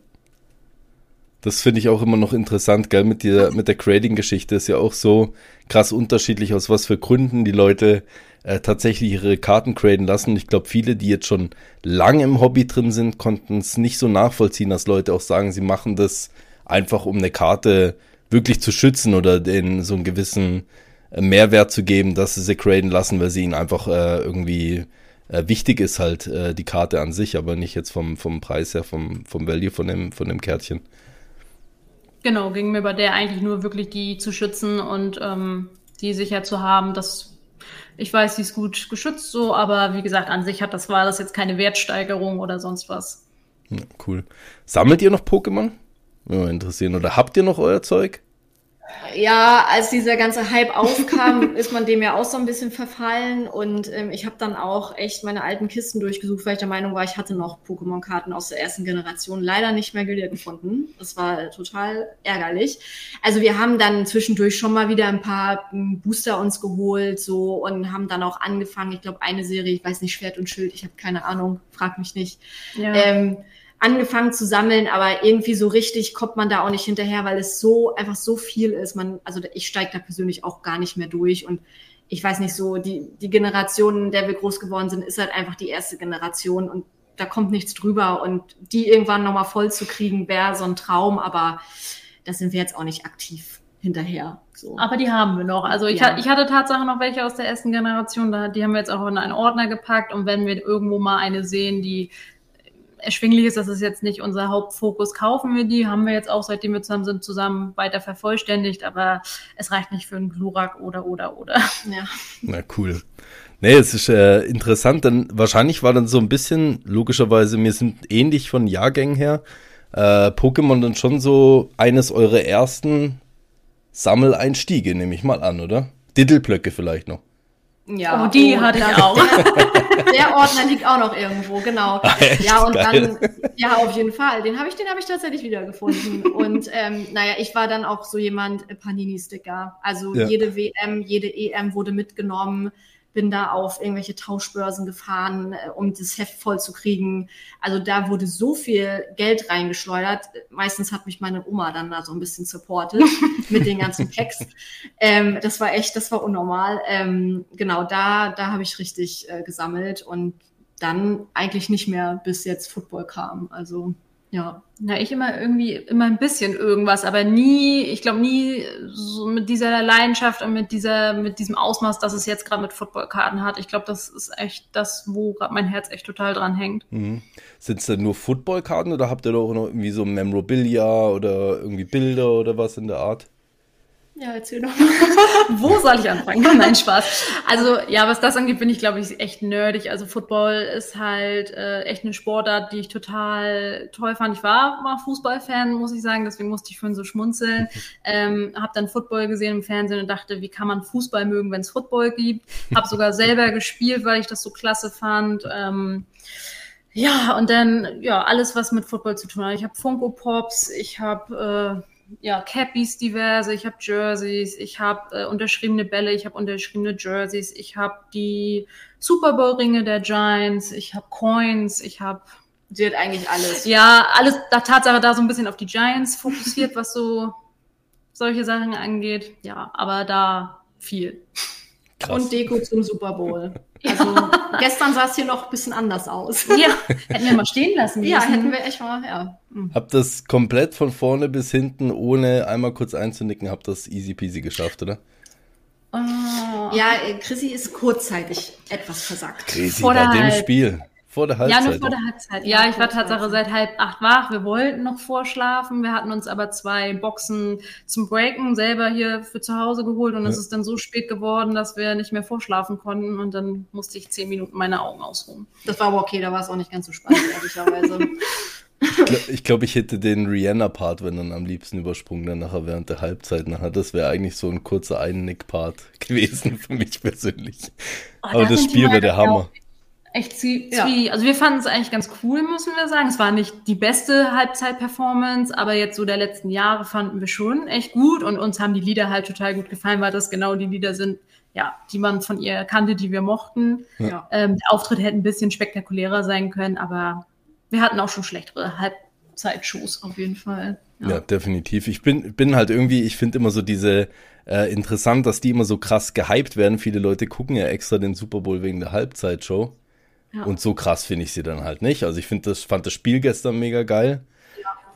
Das finde ich auch immer noch interessant, gell, mit der, mit der Grading-Geschichte ist ja auch so krass unterschiedlich, aus was für Gründen die Leute äh, tatsächlich ihre Karten graden lassen. Ich glaube, viele, die jetzt schon lange im Hobby drin sind, konnten es nicht so nachvollziehen, dass Leute auch sagen, sie machen das einfach, um eine Karte wirklich zu schützen oder denen so einen gewissen äh, Mehrwert zu geben, dass sie sie graden lassen, weil sie ihnen einfach äh, irgendwie äh, wichtig ist halt äh, die Karte an sich, aber nicht jetzt vom, vom Preis her, vom, vom Value von dem, von dem Kärtchen.
Genau, ging mir bei der eigentlich nur wirklich die zu schützen und ähm, die sicher zu haben, dass ich weiß, sie ist gut geschützt so, aber wie gesagt, an sich hat das war das jetzt keine Wertsteigerung oder sonst was.
Ja, cool. Sammelt ihr noch Pokémon? Ja, interessieren. Oder habt ihr noch euer Zeug?
Ja, als dieser ganze Hype aufkam, [LAUGHS] ist man dem ja auch so ein bisschen verfallen. Und ähm, ich habe dann auch echt meine alten Kisten durchgesucht, weil ich der Meinung war, ich hatte noch Pokémon-Karten aus der ersten Generation leider nicht mehr gefunden. Das war total ärgerlich. Also wir haben dann zwischendurch schon mal wieder ein paar hm, Booster uns geholt so und haben dann auch angefangen, ich glaube, eine Serie, ich weiß nicht, Schwert und Schild, ich habe keine Ahnung, frag mich nicht. Ja. Ähm, angefangen zu sammeln, aber irgendwie so richtig kommt man da auch nicht hinterher, weil es so einfach so viel ist. Man, also ich steige da persönlich auch gar nicht mehr durch und ich weiß nicht so, die, die Generation, in der wir groß geworden sind, ist halt einfach die erste Generation und da kommt nichts drüber und die irgendwann nochmal voll zu kriegen, wäre so ein Traum, aber da sind wir jetzt auch nicht aktiv hinterher. So.
Aber die haben wir noch. Also ich,
Ja.
ich hatte Tatsache noch welche aus der ersten Generation, da, die haben wir jetzt auch in einen Ordner gepackt und wenn wir irgendwo mal eine sehen, die erschwinglich ist, das ist jetzt nicht unser Hauptfokus, kaufen wir die, haben wir jetzt auch, seitdem wir zusammen sind, zusammen weiter vervollständigt, aber es reicht nicht für einen Glurak oder, oder, oder.
Ja.
Na cool. Nee, es ist äh, interessant, denn wahrscheinlich war dann so ein bisschen, logischerweise, wir sind ähnlich von Jahrgängen her, äh, Pokémon dann schon so eines eurer ersten Sammeleinstiege, nehme ich mal an, oder? Diddleblöcke vielleicht noch.
Ja,
Oh, die hatte ich auch. [LAUGHS]
Der, Ordner liegt auch noch irgendwo, genau.
Ah,
ja, und
Geil.
dann, ja, auf jeden Fall. Den habe ich, den habe ich tatsächlich wiedergefunden. Und ähm, naja, ich war dann auch so jemand äh, Panini-Sticker. Also
Ja.
jede WM, jede EM wurde mitgenommen. Bin da auf irgendwelche Tauschbörsen gefahren, äh, um das Heft voll zu kriegen. Also da wurde so viel Geld reingeschleudert. Meistens hat mich meine Oma dann da so ein bisschen supportet [LAUGHS] mit den ganzen Packs. Ähm, das war echt, das war unnormal. Ähm, genau, da, da habe ich richtig äh, gesammelt und dann eigentlich nicht mehr, bis jetzt Football kam. Also ja.
Na, ich immer irgendwie, immer ein bisschen irgendwas, aber nie, ich glaube nie so mit dieser Leidenschaft und mit dieser, mit diesem Ausmaß, das es jetzt gerade mit Footballkarten hat. Ich glaube, das ist echt das, wo gerade mein Herz echt total dran hängt.
Mhm. Sind es denn nur Footballkarten oder habt ihr doch noch irgendwie so Memorabilia oder irgendwie Bilder oder was in der Art?
Ja, erzähl doch. [LAUGHS]
Wo soll ich anfangen? [LAUGHS] Nein, Spaß. Also ja, was das angeht, bin ich, glaube ich, echt nerdig. Also Football ist halt äh, echt eine Sportart, die ich total toll fand. Ich war mal Fußballfan, muss ich sagen, deswegen musste ich vorhin so schmunzeln. [LAUGHS] Ähm, habe dann Football gesehen im Fernsehen und dachte, wie kann man Fußball mögen, wenn es Football gibt? Habe sogar selber gespielt, weil ich das so klasse fand. Ähm, ja, und dann, ja, alles, was mit Football zu tun hat. Ich habe Funko Pops, ich habe äh, ja, Cappies diverse, ich habe Jerseys, ich habe äh, unterschriebene Bälle, ich habe unterschriebene Jerseys, ich habe die Super Bowl Ringe der Giants, ich habe Coins, ich habe
Sie hat eigentlich alles.
ja alles da Tatsache da so ein bisschen auf die Giants fokussiert, was so solche Sachen angeht. Ja, aber da viel.
Krass.
Und Deko zum Super Bowl. Also gestern sah es hier noch ein bisschen anders aus.
Ja, [LAUGHS] hätten wir mal stehen lassen.
Ja,
müssen.
hätten wir echt mal, ja. Hm.
Habt das komplett von vorne bis hinten, ohne einmal kurz einzunicken, habt das easy peasy geschafft, oder?
Oh.
Ja, äh, Chrissy ist kurzzeitig etwas versagt.
Crazy,
Vor
bei dem Spiel. Vor der
Ja,
Halbzeit.
nur vor der Halbzeit. Ja, ich war Tatsache seit halb acht wach. Wir wollten noch vorschlafen. Wir hatten uns aber zwei Boxen zum Breaken selber hier für zu Hause geholt und es
Ja.
ist dann so spät geworden, dass wir nicht mehr vorschlafen konnten und dann musste ich zehn Minuten meine Augen ausruhen.
Das war aber okay, da war es auch nicht ganz so spannend, ehrlicherweise. [LAUGHS]
Ich glaube, ich, glaub, ich hätte den Rihanna-Part, wenn dann am liebsten übersprungen, dann nachher während der Halbzeit nachher. Das wäre eigentlich so ein kurzer Einnick-Part [LAUGHS] gewesen für mich persönlich.
Oh,
Aber
da
das Spiel wäre der
ja
Hammer.
Echt zwie
Ja.
Also wir fanden es eigentlich ganz cool, müssen wir sagen. Es war nicht die beste Halbzeit-Performance, aber jetzt so der letzten Jahre fanden wir schon echt gut und uns haben die Lieder halt total gut gefallen, weil das genau die Lieder sind, ja, die man von ihr kannte, die wir mochten.
Ja.
Ähm, der Auftritt hätte ein bisschen spektakulärer sein können, aber wir hatten auch schon schlechtere Halbzeitshows auf jeden Fall.
Ja, definitiv. Ich bin, bin halt irgendwie, ich finde immer so diese äh, interessant, dass die immer so krass gehypt werden. Viele Leute gucken ja extra den Super Bowl wegen der Halbzeitshow.
Ja.
Und so krass finde ich sie dann halt nicht. Also ich finde das, fand das Spiel gestern mega geil.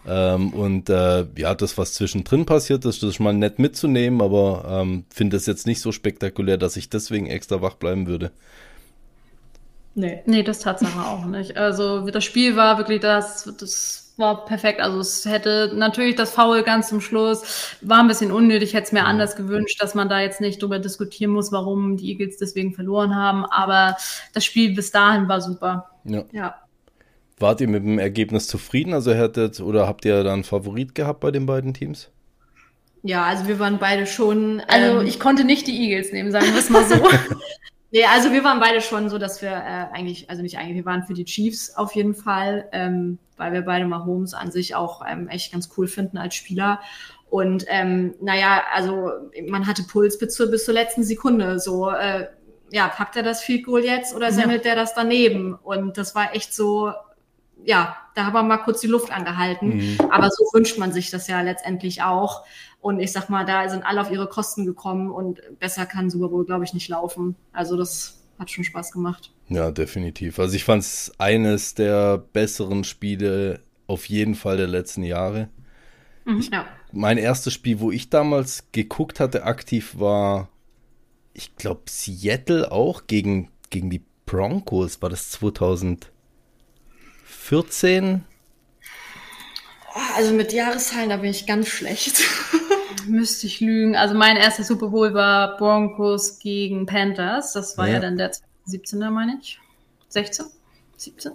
Ähm, und äh, ja, das, was zwischendrin passiert ist, das ist mal nett mitzunehmen, aber ähm, finde es jetzt nicht so spektakulär, dass ich deswegen extra wach bleiben würde.
Nee.
Nee, das Tatsache auch nicht. Also das Spiel war wirklich das, das war perfekt. Also es hätte natürlich das Foul ganz zum Schluss, war ein bisschen unnötig, hätte es mir anders gewünscht, dass man da jetzt nicht drüber diskutieren muss, warum die Eagles deswegen verloren haben. Aber das Spiel bis dahin war super.
Ja.
Ja.
Wart ihr mit dem Ergebnis zufrieden? Also hättet oder habt ihr da einen Favorit gehabt bei den beiden Teams?
Ja, also wir waren beide schon.
Also
ähm,
ich konnte nicht die Eagles nehmen, sagen wir es mal so. [LAUGHS]
Nee, also wir waren beide schon so, dass wir äh, eigentlich, also nicht eigentlich, wir waren für die Chiefs auf jeden Fall, ähm, weil wir beide Mahomes an sich auch ähm, echt ganz cool finden als Spieler. Und ähm, naja, also man hatte Puls bis zur, bis zur letzten Sekunde. So, äh, ja, packt er das Field Goal jetzt oder
Ja.
semmelt der das daneben? Und das war echt so, ja, da haben wir mal kurz die Luft angehalten.
Mhm.
Aber so wünscht man sich das ja letztendlich auch. Und ich sag mal, da sind alle auf ihre Kosten gekommen und besser kann Super Bowl, glaube ich, nicht laufen. Also das hat schon Spaß gemacht.
Ja, definitiv. Also ich fand es eines der besseren Spiele auf jeden Fall der letzten Jahre.
Mhm.
Ja.
mein erstes Spiel, wo ich damals geguckt hatte, aktiv war, ich glaube, Seattle auch gegen, gegen die Broncos. War das 2014?
Also mit Jahreszahlen, da bin ich ganz schlecht. [LAUGHS]
Müsste ich lügen. Also mein erster Super Bowl war Broncos gegen Panthers. Das war ja, ja dann der 17er, meine ich. 16? 17?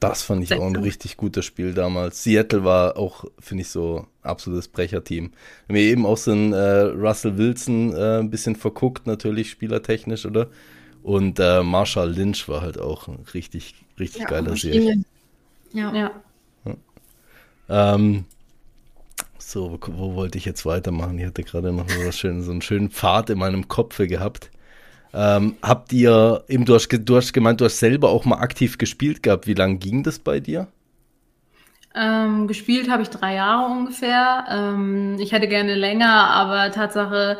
Das fand ich 16. auch ein richtig gutes Spiel damals. Seattle war auch, finde ich, so absolutes Brecherteam. Wir haben eben auch so einen äh, Russell Wilson äh, ein bisschen verguckt, natürlich spielertechnisch, oder? Und äh, Marshall Lynch war halt auch ein richtig, richtig ja, geiler Serie.
Ja. ja.
Ähm, so, wo, wo, wollte ich jetzt weitermachen? Ich hatte gerade noch so, schön, so einen schönen Pfad in meinem Kopf gehabt. Ähm, habt ihr, eben du hast, du hast gemeint, du hast selber auch mal aktiv gespielt gehabt. Wie lange ging das bei dir?
Ähm, gespielt habe ich drei Jahre ungefähr. Ähm, ich hätte gerne länger, aber Tatsache,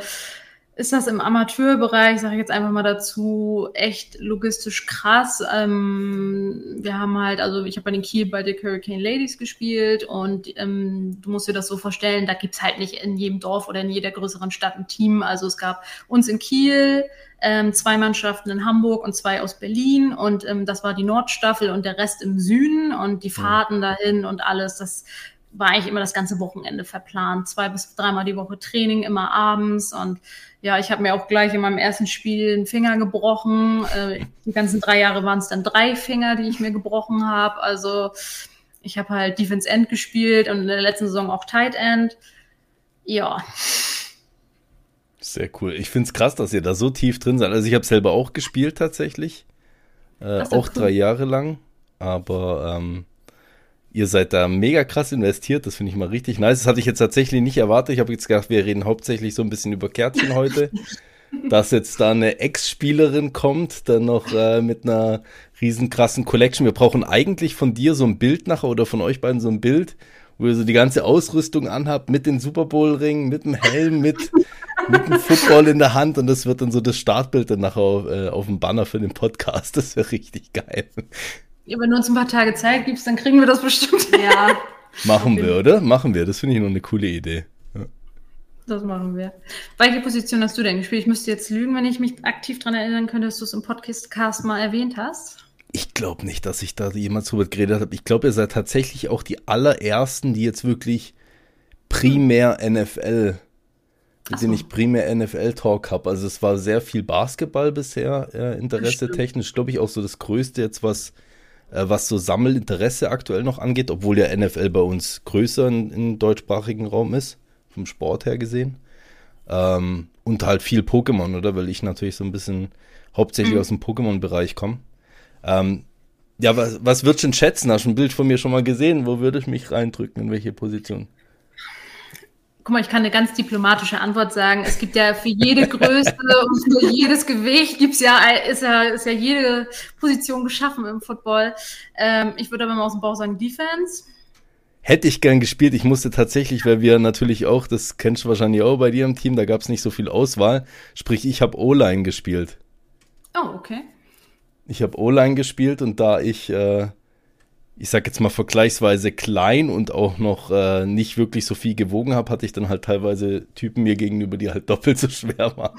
ist das im Amateurbereich, sage ich jetzt einfach mal dazu, echt logistisch krass. Ähm, wir haben halt, also ich habe bei den Kiel bei den Hurricane Ladies gespielt und ähm, du musst dir das so vorstellen, da gibt's halt nicht in jedem Dorf oder in jeder größeren Stadt ein Team. Also es gab uns in Kiel, ähm, zwei Mannschaften in Hamburg und zwei aus Berlin und ähm, das war die Nordstaffel und der Rest im Süden und die Fahrten dahin und alles, das war eigentlich immer das ganze Wochenende verplant. Zwei bis dreimal die Woche Training, immer abends und ja, ich habe mir auch gleich in meinem ersten Spiel einen Finger gebrochen. Äh, die ganzen drei Jahre waren es dann drei Finger, die ich mir gebrochen habe. Also ich habe halt Defense End gespielt und in der letzten Saison auch Tight End. Ja.
Sehr cool. Ich finde es krass, dass ihr da so tief drin seid. Also ich habe selber auch gespielt tatsächlich. Äh, auch cool. drei Jahre lang. Aber ähm, Ihr seid da mega krass investiert, das finde ich mal richtig nice. Das hatte ich jetzt tatsächlich nicht erwartet. Ich habe jetzt gedacht, wir reden hauptsächlich so ein bisschen über Kärtchen heute. [LAUGHS] Dass jetzt da eine Ex-Spielerin kommt, dann noch äh, mit einer riesen krassen Collection. Wir brauchen eigentlich von dir so ein Bild nachher oder von euch beiden so ein Bild, wo ihr so die ganze Ausrüstung anhabt, mit dem Super Bowl-Ring, mit dem Helm, mit, mit dem Football in der Hand und das wird dann so das Startbild dann nachher auf, äh, auf dem Banner für den Podcast. Das wäre richtig geil.
Ja, wenn du uns ein paar Tage Zeit gibst, dann kriegen wir das bestimmt.
Ja.
machen wir, oder? Machen wir. Das finde ich noch eine coole Idee. Ja.
Das machen wir. Welche Position hast du denn gespielt? Ich müsste jetzt lügen, wenn ich mich aktiv daran erinnern könnte, dass du es im Podcast mal erwähnt hast.
Ich glaube nicht, dass ich da jemals drüber geredet habe. Ich glaube, ihr seid tatsächlich auch die allerersten, die jetzt wirklich primär. NFL, mit denen ich primär NFL-Talk habe. Also es war sehr viel Basketball bisher, äh, Interesse technisch. Glaube ich auch so das Größte jetzt, was äh, was so Sammelinteresse aktuell noch angeht, obwohl der NFL bei uns größer im deutschsprachigen Raum ist, vom Sport her gesehen. Ähm, und halt viel Pokémon, oder? Weil ich natürlich so ein bisschen hauptsächlich mhm. aus dem Pokémon-Bereich komme. Ähm, ja, was, was würdest du denn schätzen? Hast du ein Bild von mir schon mal gesehen? Wo würde ich mich reindrücken? In welche Position?
Guck mal, ich kann eine ganz diplomatische Antwort sagen. Es gibt ja für jede [LAUGHS] Größe und für jedes Gewicht gibt's ja, ist ja, ist ja jede Position geschaffen im Football. Ähm, ich würde aber mal aus dem Bauch sagen Defense.
Hätte ich gern gespielt. Ich musste tatsächlich, weil wir natürlich auch, das kennst du wahrscheinlich auch bei dir im Team, da gab's nicht so viel Auswahl. Sprich, ich habe O-Line gespielt.
Oh, okay.
Ich habe O-Line gespielt und da ich äh, ich sag jetzt mal vergleichsweise klein und auch noch äh, nicht wirklich so viel gewogen habe, hatte ich dann halt teilweise Typen mir gegenüber, die halt [LAUGHS] doppelt so schwer waren.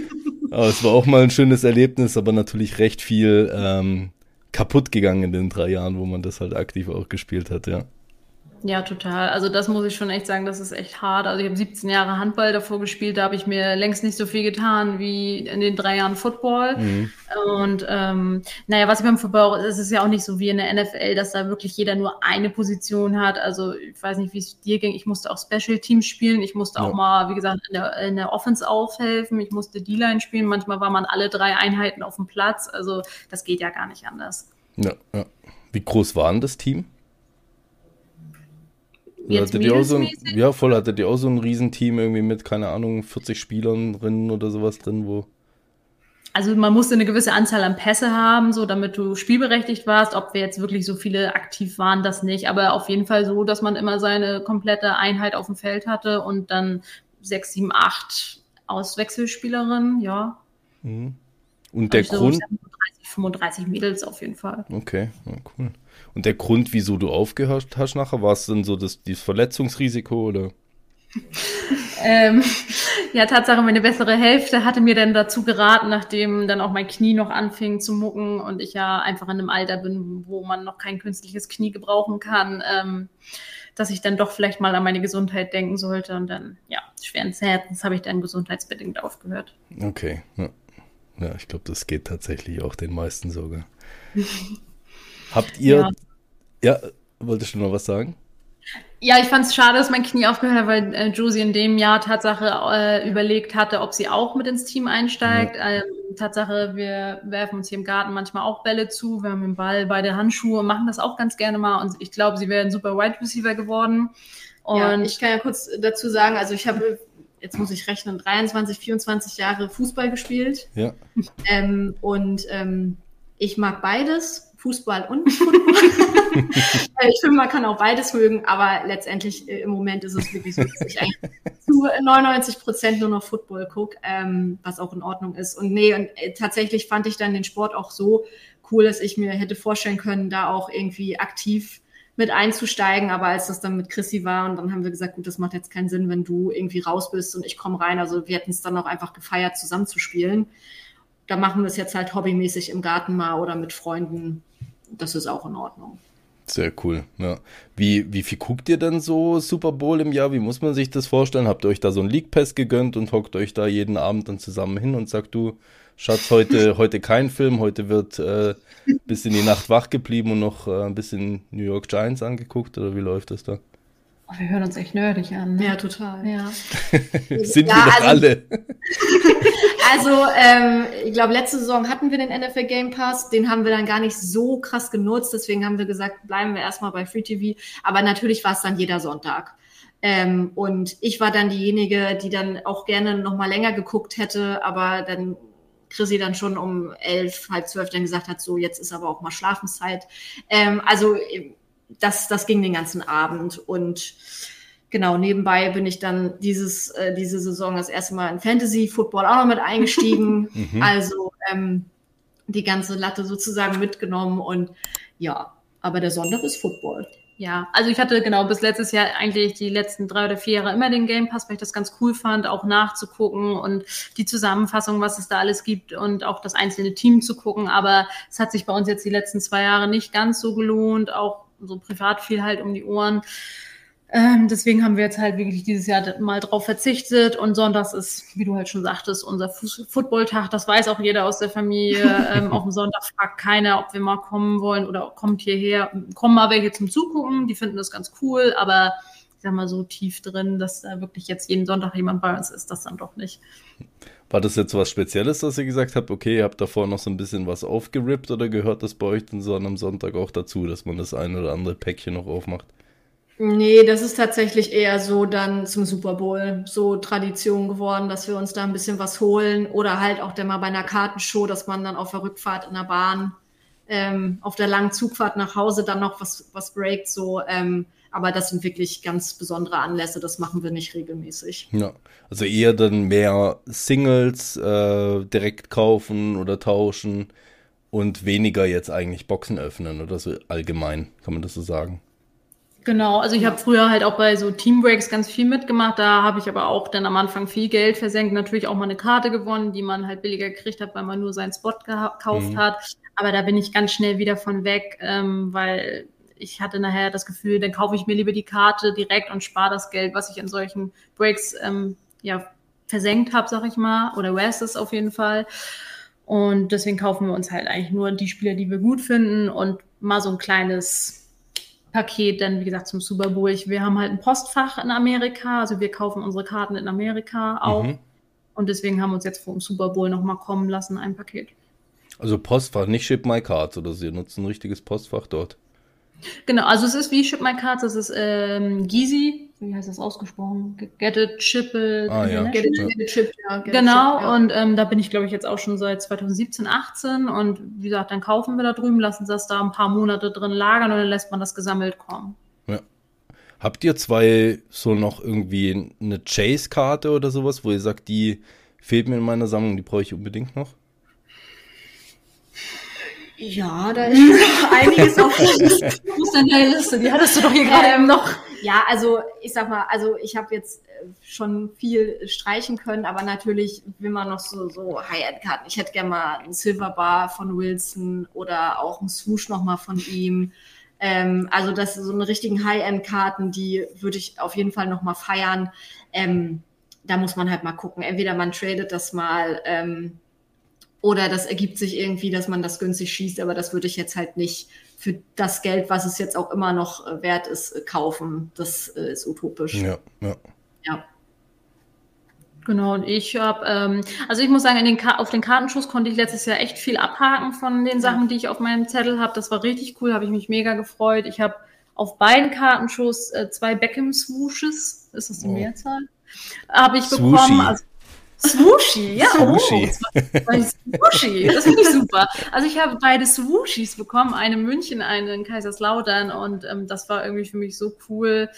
[LAUGHS] aber es war auch mal ein schönes Erlebnis, aber natürlich recht viel ähm, kaputt gegangen in den drei Jahren, wo man das halt aktiv auch gespielt hat, ja.
Ja, total. Also das muss ich schon echt sagen, das ist echt hart. Also ich habe 17 Jahre Handball davor gespielt, da habe ich mir längst nicht so viel getan wie in den drei Jahren Football. Mhm. Und ähm, naja, was ich beim Football, es ist ja auch nicht so wie in der NFL, dass da wirklich jeder nur eine Position hat. Also ich weiß nicht, wie es dir ging. Ich musste auch Special Teams spielen. Ich musste ja. auch mal, wie gesagt, in der, in der Offense aufhelfen. Ich musste D-Line spielen. Manchmal war man alle drei Einheiten auf dem Platz. Also das geht ja gar nicht anders.
Ja, ja. Wie groß war denn das Team? Jetzt hattet ihr auch so ein, ja, voll, hattet ihr auch so ein Riesenteam irgendwie mit, keine Ahnung, 40 Spielern drin oder sowas drin, wo.
Also man musste eine gewisse Anzahl an Pässe haben, so damit du spielberechtigt warst. Ob wir jetzt wirklich so viele aktiv waren, das nicht. Aber auf jeden Fall so, dass man immer seine komplette Einheit auf dem Feld hatte und dann sechs, sieben, acht Auswechselspielerinnen, ja.
Mhm. Und der Grund.
35, 35 Mädels auf jeden Fall.
Okay, ja, cool. Und der Grund, wieso du aufgehört hast nachher, war es dann so das, dieses Verletzungsrisiko oder? [LAUGHS]
Ähm, ja, Tatsache, meine bessere Hälfte hatte mir dann dazu geraten, nachdem dann auch mein Knie noch anfing zu mucken und ich ja einfach in einem Alter bin, wo man noch kein künstliches Knie gebrauchen kann, ähm, dass ich dann doch vielleicht mal an meine Gesundheit denken sollte. Und dann, ja, schweren Herzens habe ich dann gesundheitsbedingt aufgehört.
Okay, ja. Ja, ich glaube, das geht tatsächlich auch den meisten sogar. [LAUGHS] Habt ihr, ja, wolltest du noch was sagen?
Ja, ich fand es schade, dass mein Knie aufgehört hat, weil äh, Josie in dem Jahr Tatsache äh, überlegt hatte, ob sie auch mit ins Team einsteigt. Ähm, Tatsache, wir werfen uns hier im Garten manchmal auch Bälle zu. Wir haben den Ball, beide Handschuhe, machen das auch ganz gerne mal. Und ich glaube, sie wäre ein super Wide Receiver geworden. Und
ja, ich kann ja kurz dazu sagen, also ich habe, jetzt muss ich rechnen, 23, 24 Jahre Fußball gespielt.
Ja. [LAUGHS]
Ähm, und ähm, ich mag beides, Fußball und Football. [LAUGHS] Äh, ich finde, man kann auch beides mögen, aber letztendlich äh, im Moment ist es wirklich so, dass ich eigentlich zu 99 Prozent nur noch Football gucke, ähm, was auch in Ordnung ist. Und nee, und äh, tatsächlich fand ich dann den Sport auch so cool, dass ich mir hätte vorstellen können, da auch irgendwie aktiv mit einzusteigen, aber als das dann mit Chrissy war und dann haben wir gesagt, gut, das macht jetzt keinen Sinn, wenn du irgendwie raus bist und ich komme rein. Also wir hätten es dann auch einfach gefeiert, zusammen zu spielen. Da machen wir es jetzt halt hobbymäßig im Garten mal oder mit Freunden. Das ist auch in Ordnung.
Sehr cool, ja. Wie, wie viel guckt ihr denn so Super Bowl im Jahr? Wie muss man sich das vorstellen? Habt ihr euch da so ein League Pass gegönnt und hockt euch da jeden Abend dann zusammen hin und sagt, du, Schatz, heute, [LAUGHS] heute kein Film, heute wird äh, bis in die Nacht wach geblieben und noch äh, ein bisschen New York Giants angeguckt oder wie läuft das da?
oh, wir hören uns echt nerdig an. Ne?
Ja, total.
ja. [LAUGHS]
Sind
Ja,
wir doch
also-
alle. [LAUGHS]
Also, ähm, ich glaube, letzte Saison hatten wir den NFL Game Pass. Den haben wir dann gar nicht so krass genutzt. Deswegen haben wir gesagt, bleiben wir erstmal bei Free TV. Aber natürlich war es dann jeder Sonntag. Ähm, und ich war dann diejenige, die dann auch gerne noch mal länger geguckt hätte, aber dann Chrissy dann schon um elf, halb zwölf dann gesagt hat, so jetzt ist aber auch mal Schlafenszeit. Ähm, also das, das ging den ganzen Abend und genau, nebenbei bin ich dann dieses, äh, diese Saison das erste Mal in Fantasy Football auch noch mit eingestiegen. [LAUGHS]
Mhm.
Also ähm, die ganze Latte sozusagen mitgenommen und ja, aber der Sonntag ist Football.
Ja, also ich hatte genau bis letztes Jahr eigentlich die letzten drei oder vier Jahre immer den Game Pass, weil ich das ganz cool fand, auch nachzugucken und die Zusammenfassung, was es da alles gibt und auch das einzelne Team zu gucken. Aber es hat sich bei uns jetzt die letzten zwei Jahre nicht ganz so gelohnt, auch so privat viel halt um die Ohren. Ähm, deswegen haben wir jetzt halt wirklich dieses Jahr mal drauf verzichtet und sonntags ist, wie du halt schon sagtest, unser Footballtag. Das weiß auch jeder aus der Familie. [LAUGHS] ähm, auf dem Sonntag fragt keiner, ob wir mal kommen wollen oder kommt hierher. Kommen mal welche zum Zugucken, die finden das ganz cool, aber ich sag mal so tief drin, dass da wirklich jetzt jeden Sonntag jemand bei uns ist, das dann doch nicht.
War das jetzt was Spezielles, dass ihr gesagt habt, okay, ihr habt davor noch so ein bisschen was aufgerippt oder gehört das bei euch dann so an einem Sonntag auch dazu, dass man das ein oder andere Päckchen noch aufmacht?
Nee, das ist tatsächlich eher so dann zum Super Bowl so Tradition geworden, dass wir uns da ein bisschen was holen oder halt auch dann mal bei einer Kartenshow, dass man dann auf der Rückfahrt in der Bahn ähm, auf der langen Zugfahrt nach Hause dann noch was, was breakt, so. Ähm, aber das sind wirklich ganz besondere Anlässe, das machen wir nicht regelmäßig.
Ja, also eher dann mehr Singles äh, direkt kaufen oder tauschen und weniger jetzt eigentlich Boxen öffnen oder so allgemein, kann man das so sagen.
Genau, also ich habe früher halt auch bei so Teambreaks ganz viel mitgemacht. Da habe ich aber auch dann am Anfang viel Geld versenkt, natürlich auch mal eine Karte gewonnen, die man halt billiger gekriegt hat, weil man nur seinen Spot gekauft
Mhm.
hat. Aber da bin ich ganz schnell wieder von weg, ähm, weil ich hatte nachher das Gefühl, dann kaufe ich mir lieber die Karte direkt und spare das Geld, was ich in solchen Breaks ähm, ja versenkt habe, sag ich mal, oder wastes auf jeden Fall. Und deswegen kaufen wir uns halt eigentlich nur die Spieler, die wir gut finden und mal so ein kleines Paket dann, wie gesagt, zum Super Bowl. Ich, wir haben halt ein Postfach in Amerika, also wir kaufen unsere Karten in Amerika auch.
Mhm.
Und deswegen haben wir uns jetzt vor dem Super Bowl nochmal kommen lassen, ein Paket.
Also Postfach, nicht Ship My Cards oder so, ihr nutzt ein richtiges Postfach dort.
Genau, also es ist wie Ship My Cards, das ist ähm, Gizi, wie heißt das ausgesprochen? Get it, Chip it,
Ah, ja.
Get it,
Ja.
get it chipped, ja, get it
Genau,
ja.
und ähm, da bin ich, glaube ich, jetzt auch schon seit 2017, 18 und wie gesagt, dann kaufen wir da drüben, lassen das da ein paar Monate drin lagern und dann lässt man das gesammelt kommen.
Habt ihr zwei so noch irgendwie eine Chase-Karte oder sowas, wo ihr sagt, die fehlt mir in meiner Sammlung, die brauche ich unbedingt noch?
Ja, da ist noch [LAUGHS] einiges auf der Liste? Die hattest du doch hier gerade ähm, noch. Ja, also ich sag mal, also ich habe jetzt äh, schon viel streichen können, aber natürlich will man noch so, so High-End-Karten. Ich hätte gerne mal einen Silverbar von Wilson oder auch einen Swoosh nochmal von ihm. Ähm, also das so eine richtigen High-End-Karten, die würde ich auf jeden Fall nochmal feiern. Ähm, da muss man halt mal gucken. Entweder man tradet das mal ähm, oder das ergibt sich irgendwie, dass man das günstig schießt, aber das würde ich jetzt halt nicht für das Geld, was es jetzt auch immer noch äh, wert ist, äh, kaufen. Das äh, ist utopisch.
Ja, ja.
Ja. Genau, und ich habe, ähm, also ich muss sagen, in den auf den Kartenschuss konnte ich letztes Jahr echt viel abhaken von den Sachen, die ich auf meinem Zettel habe. Das war richtig cool, habe ich mich mega gefreut. Ich habe auf beiden Kartenschuss äh, zwei Beckham Swooshes, ist das die oh. Mehrzahl? Habe ich bekommen. Also, Swooshi, ja. Swooshi. Oh, Swooshi, das finde ich super. Also ich habe beide Swooshis bekommen, eine in München, eine in Kaiserslautern und ähm, das war irgendwie für mich so cool.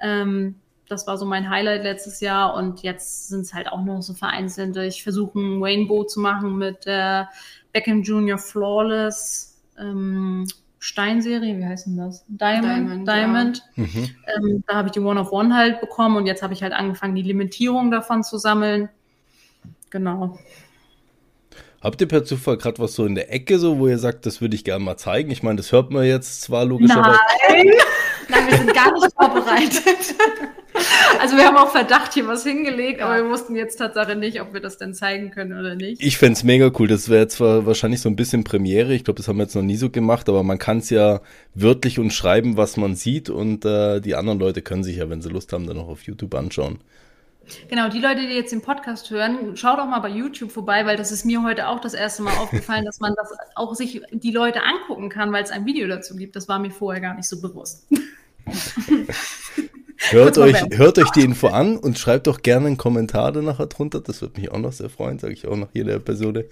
Ähm, das war so mein Highlight letztes Jahr und jetzt sind es halt auch noch so vereinzelte. Ich versuche ein Rainbow zu machen mit der Beckham Junior Flawless ähm, Steinserie, wie heißt denn das? Diamond. Diamond. Diamond. Ja. Mhm. Ähm, da habe ich die One of One halt bekommen und jetzt habe ich halt angefangen, die Limitierung davon zu sammeln. Genau.
Habt ihr per Zufall gerade was so in der Ecke, so, wo ihr sagt, das würde ich gerne mal zeigen? Ich meine, das hört man jetzt zwar logischerweise.
Nein, [LAUGHS] Nein wir sind gar nicht [LAUGHS] vorbereitet.
Also wir haben auch Verdacht hier was hingelegt, ja. aber wir wussten jetzt Tatsache nicht, ob wir das denn zeigen können oder nicht.
Ich fände es mega cool. Das wäre zwar wahrscheinlich so ein bisschen Premiere. Ich glaube, das haben wir jetzt noch nie so gemacht, aber man kann es ja wörtlich und schreiben, was man sieht und äh, die anderen Leute können sich ja, wenn sie Lust haben, dann noch auf YouTube anschauen.
Genau, die Leute, die jetzt den Podcast hören, schaut auch mal bei YouTube vorbei, weil das ist mir heute auch das erste Mal aufgefallen, dass man das auch sich die Leute angucken kann, weil es ein Video dazu gibt. Das war mir vorher gar nicht so bewusst. [LAUGHS]
hört, euch, hört euch die Info an und schreibt doch gerne einen Kommentar danach drunter. Das würde mich auch noch sehr freuen, sage ich auch nach jeder Episode.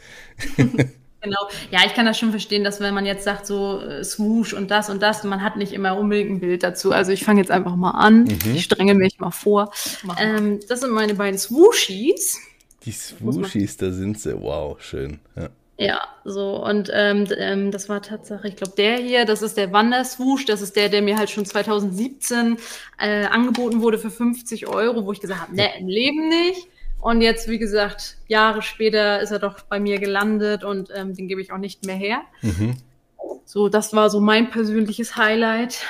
[LAUGHS]
Genau. Ja, ich kann das schon verstehen, dass wenn man jetzt sagt, so äh, Swoosh und das und das, man hat nicht immer unbedingt ein Bild dazu. Also ich fange jetzt einfach mal an. Mhm. Ich strenge mich mal vor. Ähm, das sind meine beiden Swooshies.
Die Swooshies, da sind sie. Wow, schön.
Ja. Ja, so und ähm, ähm, das war tatsächlich, ich glaube, der hier, das ist der Wanderswoosh, das ist der, der mir halt schon 2017 äh, angeboten wurde für 50 Euro, wo ich gesagt habe, ne, im Leben nicht. Und jetzt, wie gesagt, Jahre später ist er doch bei mir gelandet und ähm, den gebe ich auch nicht mehr her. Mhm. So, das war so mein persönliches Highlight.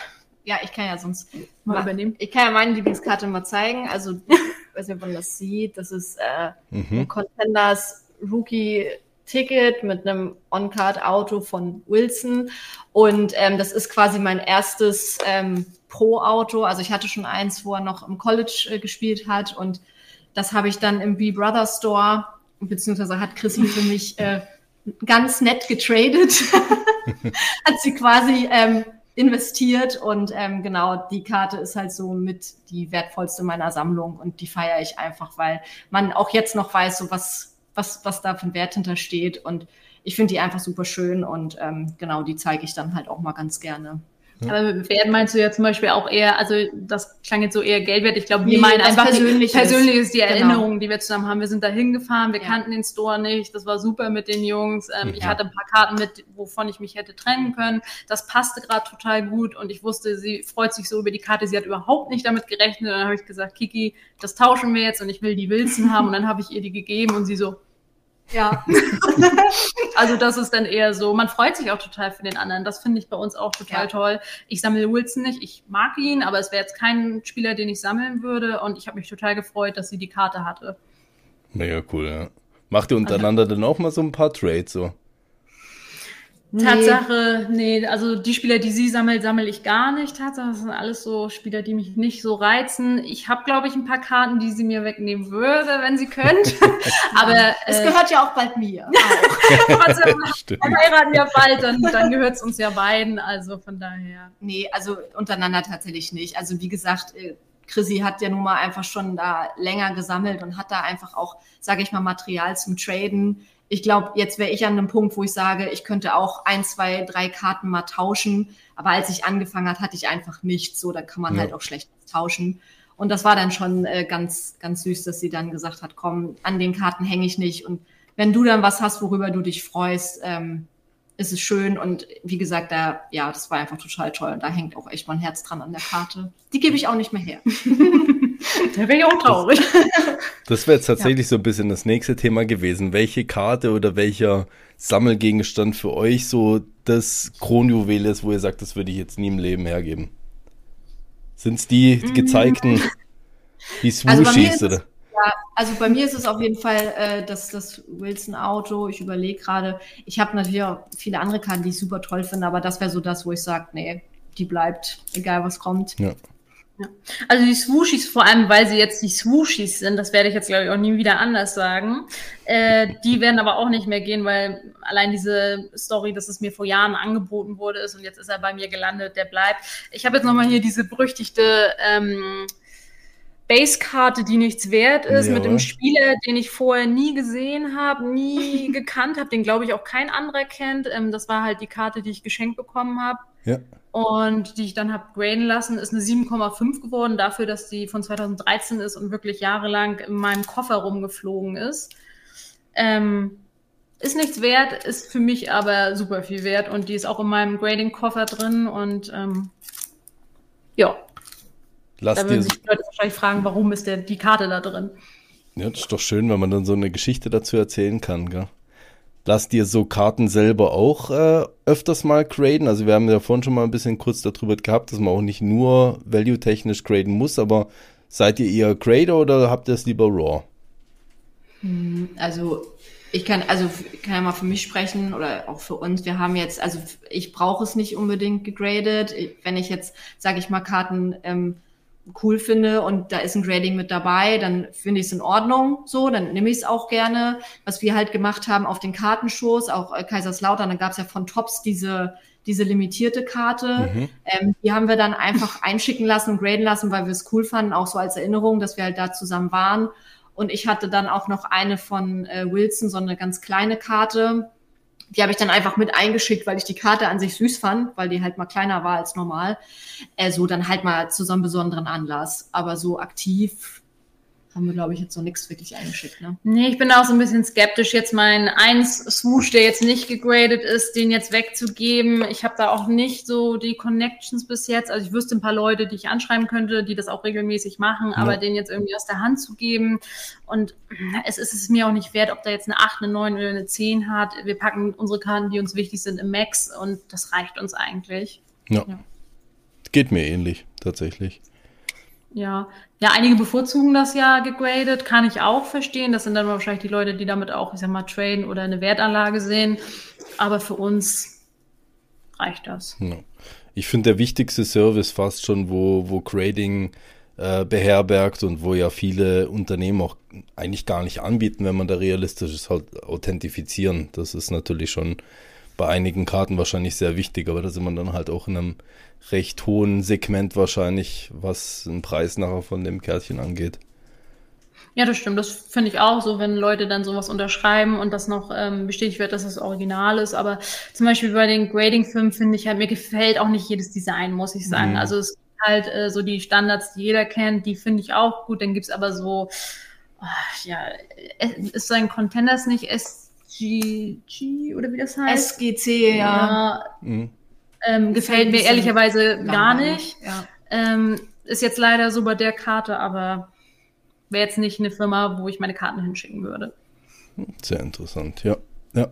Ja, ich kann ja sonst mal übernehmen. Ich kann ja meine Lieblingskarte mal zeigen. Also, [LAUGHS] ich weiß nicht, ob man das sieht. Das ist äh, mhm. ein Contenders Rookie Ticket mit einem On-Card-Auto von Wilson. Und ähm, das ist quasi mein erstes ähm, Pro-Auto. Also ich hatte schon eins, wo er noch im College äh, gespielt hat und das habe ich dann im B Brother Store, beziehungsweise hat Chrissy für mich äh, ganz nett getradet. [LAUGHS] hat sie quasi ähm, investiert und ähm, genau die Karte ist halt so mit die wertvollste meiner Sammlung und die feiere ich einfach, weil man auch jetzt noch weiß, so was, was, was da für ein Wert hintersteht und ich finde die einfach super schön und ähm, genau die zeige ich dann halt auch mal ganz gerne.
Aber mit Wert meinst du ja zum Beispiel auch eher, also das klang jetzt so eher Geldwert. Ich glaube, wir nee, meinen einfach persönlich persönliches, die genau. Erinnerungen, genau. die wir zusammen haben. Wir sind da hingefahren, wir ja. kannten den Store nicht, das war super mit den Jungs. Ähm, ja. Ich hatte ein paar Karten mit, wovon ich mich hätte trennen können. Das passte gerade total gut und ich wusste, sie freut sich so über die Karte. Sie hat überhaupt nicht damit gerechnet. Und dann habe ich gesagt, Kiki, das tauschen wir jetzt und ich will die Wilson haben. Und dann habe ich ihr die gegeben und sie so, ja. [LAUGHS] also das ist dann eher so, man freut sich auch total für den anderen. Das finde ich bei uns auch total ja. toll. Ich sammle Wilson nicht, ich mag ihn, aber es wäre jetzt kein Spieler, den ich sammeln würde. Und ich habe mich total gefreut, dass sie die Karte hatte.
Mega cool, ja. Macht ihr untereinander dann auch mal so ein paar Trades so?
Nee. Tatsache, nee, also die Spieler, die sie sammelt, sammle ich gar nicht. Tatsache, das sind alles so Spieler, die mich nicht so reizen. Ich habe, glaube ich, ein paar Karten, die sie mir wegnehmen würde, wenn sie könnte. [LAUGHS] Aber äh,
es gehört ja auch bald mir. [LAUGHS]
Auch. [LAUGHS] also, wir heiraten ja bald, dann, dann gehört es uns ja beiden. Also von daher.
Nee, also untereinander tatsächlich nicht. Also wie gesagt, äh, Chrissy hat ja nun mal einfach schon da länger gesammelt und hat da einfach auch, sage ich mal, Material zum Traden ich glaube, jetzt wäre ich an einem Punkt, wo ich sage, ich könnte auch ein, zwei, drei Karten mal tauschen. Aber als ich angefangen hat, hatte ich einfach nichts. So, da kann man ja. halt auch schlecht tauschen. Und das war dann schon äh, ganz, ganz süß, dass sie dann gesagt hat, komm, an den Karten hänge ich nicht. Und wenn du dann was hast, worüber du dich freust, ähm, es ist schön und wie gesagt, da, ja, das war einfach total toll und da hängt auch echt mein Herz dran an der Karte. Die gebe ich auch nicht mehr her. [LAUGHS] [LAUGHS] [LAUGHS]
da wäre ich auch traurig. [LAUGHS]
Das wäre jetzt tatsächlich ja. so ein bisschen das nächste Thema gewesen. Welche Karte oder welcher Sammelgegenstand für euch so das Kronjuwel ist, wo ihr sagt, das würde ich jetzt nie im Leben hergeben? Sind es die mhm. gezeigten, die [LAUGHS] Swooshies,
also oder? Ja, also bei mir ist es auf jeden Fall äh, das, das Wilson-Auto. Ich überlege gerade, ich habe natürlich auch viele andere Karten, die ich super toll finde, aber das wäre so das, wo ich sage, nee, die bleibt, egal was kommt.
Ja.
Ja. Also die Swooshies, vor allem weil sie jetzt die Swooshies sind, das werde ich jetzt glaube ich auch nie wieder anders sagen, äh, die werden aber auch nicht mehr gehen, weil allein diese Story, dass es mir vor Jahren angeboten wurde ist und jetzt ist er bei mir gelandet, der bleibt. Ich habe jetzt nochmal hier diese berüchtigte ähm, Basekarte, die nichts wert ist, ja. mit einem Spieler, den ich vorher nie gesehen habe, nie [LAUGHS] gekannt habe, den glaube ich auch kein anderer kennt. Ähm, das war halt die Karte, die ich geschenkt bekommen habe.
Ja.
Und die ich dann habe graden lassen, ist eine 7,5 geworden, dafür, dass die von 2013 ist und wirklich jahrelang in meinem Koffer rumgeflogen ist. Ähm, ist nichts wert, ist für mich aber super viel wert und die ist auch in meinem Grading-Koffer drin und ähm, ja,
Lass
da würden sich Leute wahrscheinlich fragen, warum ist der, die Karte da drin?
Ja, das ist doch schön, wenn man dann so eine Geschichte dazu erzählen kann, gell? Lass dir so Karten selber auch äh, öfters mal graden. Also wir haben ja vorhin schon mal ein bisschen kurz darüber gehabt, dass man auch nicht nur value-technisch graden muss, aber seid ihr eher Grader oder habt ihr es lieber Raw?
Hm, also ich kann, also kann ja mal für mich sprechen oder auch für uns. Wir haben jetzt, also ich brauche es nicht unbedingt gegradet. Wenn ich jetzt, sage ich mal, Karten ähm, cool finde und da ist ein Grading mit dabei, dann finde ich es in Ordnung so, dann nehme ich es auch gerne. Was wir halt gemacht haben auf den Kartenshows, auch äh, Kaiserslautern, dann gab es ja von Tops diese diese limitierte Karte. Mhm. Ähm, die haben wir dann einfach [LAUGHS] einschicken lassen und graden lassen, weil wir es cool fanden, auch so als Erinnerung, dass wir halt da zusammen waren. Und ich hatte dann auch noch eine von äh, Wilson, so eine ganz kleine Karte die habe ich dann einfach mit eingeschickt, weil ich die Karte an sich süß fand, weil die halt mal kleiner war als normal. Äh, so dann halt mal zu so einem besonderen Anlass. Aber so aktiv haben wir, glaube ich, jetzt so nichts wirklich eingeschickt. Ne?
Nee, ich bin auch so ein bisschen skeptisch, jetzt mein 1 Swoosh, der jetzt nicht gegradet ist, den jetzt wegzugeben. Ich habe da auch nicht so die Connections bis jetzt. Also ich wüsste ein paar Leute, die ich anschreiben könnte, die das auch regelmäßig machen, ja. aber den jetzt irgendwie aus der Hand zu geben. Und es ist es mir auch nicht wert, ob da jetzt eine 8, eine 9 oder eine 10 hat. Wir packen unsere Karten, die uns wichtig sind, im Max und das reicht uns eigentlich.
ja. ja. Geht mir ähnlich, tatsächlich.
Ja, ja, einige bevorzugen das ja gegradet, kann ich auch verstehen. Das sind dann wahrscheinlich die Leute, die damit auch, ich sag mal, traden oder eine Wertanlage sehen. Aber für uns reicht das.
Ja. Ich finde der wichtigste Service fast schon, wo, wo Grading äh, beherbergt und wo ja viele Unternehmen auch eigentlich gar nicht anbieten, wenn man da realistisch ist, halt authentifizieren. Das ist natürlich schon bei einigen Karten wahrscheinlich sehr wichtig, aber da sind wir dann halt auch in einem recht hohen Segment wahrscheinlich, was den Preis nachher von dem Kärtchen angeht.
Ja, das stimmt. Das finde ich auch so, wenn Leute dann sowas unterschreiben und das noch ähm, bestätigt wird, dass das Original ist. Aber zum Beispiel bei den Grading-Filmen finde ich halt, mir gefällt auch nicht jedes Design, muss ich sagen. Mhm. Also es gibt halt äh, so die Standards, die jeder kennt, die finde ich auch gut. Dann gibt es aber so, oh, ja, ist sein Contenders nicht S SGG oder wie das heißt?
SGC, ja. ja
mhm. ähm, gefällt mir ehrlicherweise gar nicht. Ja. Ähm, ist jetzt leider so bei der Karte, aber wäre jetzt nicht eine Firma, wo ich meine Karten hinschicken würde.
Sehr interessant, ja. Ja,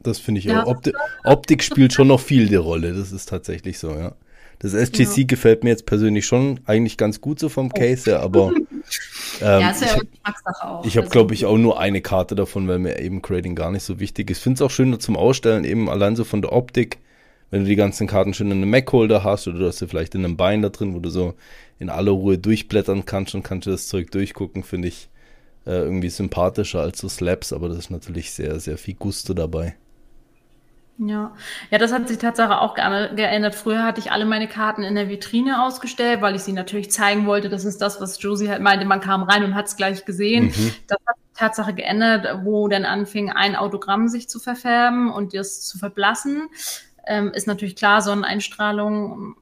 das finde ich ja, auch. Opti Optik spielt schon noch viel die Rolle, das ist tatsächlich so, ja. Das SGC ja. gefällt mir jetzt persönlich schon eigentlich ganz gut so vom. Case her, aber [LAUGHS] ähm, ja, ist ja Geschmackssache auch. Ich habe, also, glaube ich, auch nur eine Karte davon, weil mir eben Grading gar nicht so wichtig ist. Ich finde es auch schöner zum Ausstellen, eben allein so von der Optik. Wenn du die ganzen Karten schon in einem Mac-Holder hast oder du hast sie vielleicht in einem Bein da drin, wo du so in aller Ruhe durchblättern kannst und kannst du das Zeug durchgucken, finde ich äh, irgendwie sympathischer als so Slaps, aber das ist natürlich sehr, sehr viel Gusto dabei.
Ja. ja, das hat sich tatsächlich auch geändert. Früher hatte ich alle meine Karten in der Vitrine ausgestellt, weil ich sie natürlich zeigen wollte. Das ist das, was Josie halt meinte. Man kam rein und hat es gleich gesehen. Mhm. Das hat sich Tatsache geändert, wo dann anfing, ein Autogramm sich zu verfärben und das zu verblassen. Ähm, ist natürlich klar, Sonneneinstrahlung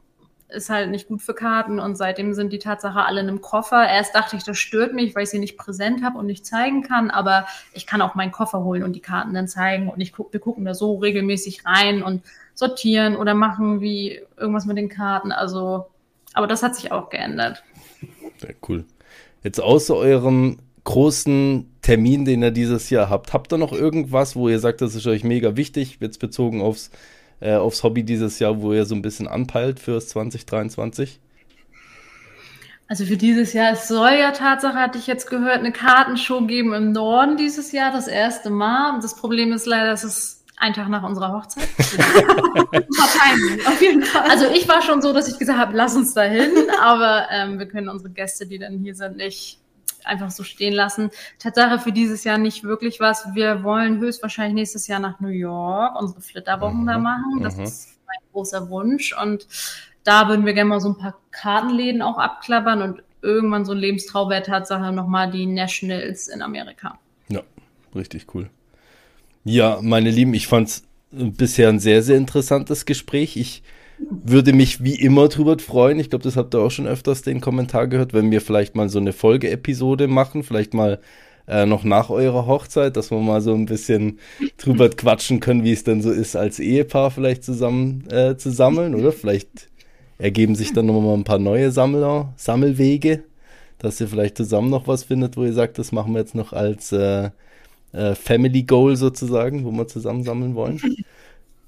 ist halt nicht gut für Karten und seitdem sind die Tatsache alle in einem Koffer. Erst dachte ich, das stört mich, weil ich sie nicht präsent habe und nicht zeigen kann, aber ich kann auch meinen Koffer holen und die Karten dann zeigen und ich guck, wir gucken da so regelmäßig rein und sortieren oder machen wie irgendwas mit den Karten. Also, aber das hat sich auch geändert.
Sehr cool. Jetzt außer eurem großen Termin, den ihr dieses Jahr habt, habt ihr noch irgendwas, wo ihr sagt, das ist euch mega wichtig, jetzt bezogen aufs äh, aufs Hobby dieses Jahr, wo ihr so ein bisschen anpeilt fürs 2023?
Also für dieses Jahr, es soll ja Tatsache, hatte ich jetzt gehört, eine Kartenshow geben im Norden dieses Jahr, das erste Mal. Und das Problem ist leider, dass es ein Tag nach unserer Hochzeit. [LAUGHS] auf jeden Fall. Also ich war schon so, dass ich gesagt habe, lass uns da hin, [LAUGHS] aber ähm, wir können unsere Gäste, die dann hier sind, nicht einfach so stehen lassen. Tatsache für dieses Jahr nicht wirklich was. Wir wollen höchstwahrscheinlich nächstes Jahr nach New York unsere Flitterwochen mhm. da machen. Das mhm. ist mein großer Wunsch. Und da würden wir gerne mal so ein paar Kartenläden auch abklappern und irgendwann so ein Lebenstraum wäre Tatsache nochmal die Nationals in Amerika.
Ja, richtig cool. Ja, meine Lieben, ich fand es bisher ein sehr, sehr interessantes Gespräch. Ich würde mich wie immer drüber freuen. Ich glaube, das habt ihr auch schon öfters den Kommentar gehört, wenn wir vielleicht mal so eine Folgeepisode machen, vielleicht mal äh, noch nach eurer Hochzeit, dass wir mal so ein bisschen drüber quatschen können, wie es denn so ist, als Ehepaar vielleicht zusammen äh, zu sammeln, oder? Vielleicht ergeben sich dann nochmal ein paar neue Sammler, Sammelwege, dass ihr vielleicht zusammen noch was findet, wo ihr sagt, das machen wir jetzt noch als äh, äh Family Goal sozusagen, wo wir zusammen sammeln wollen.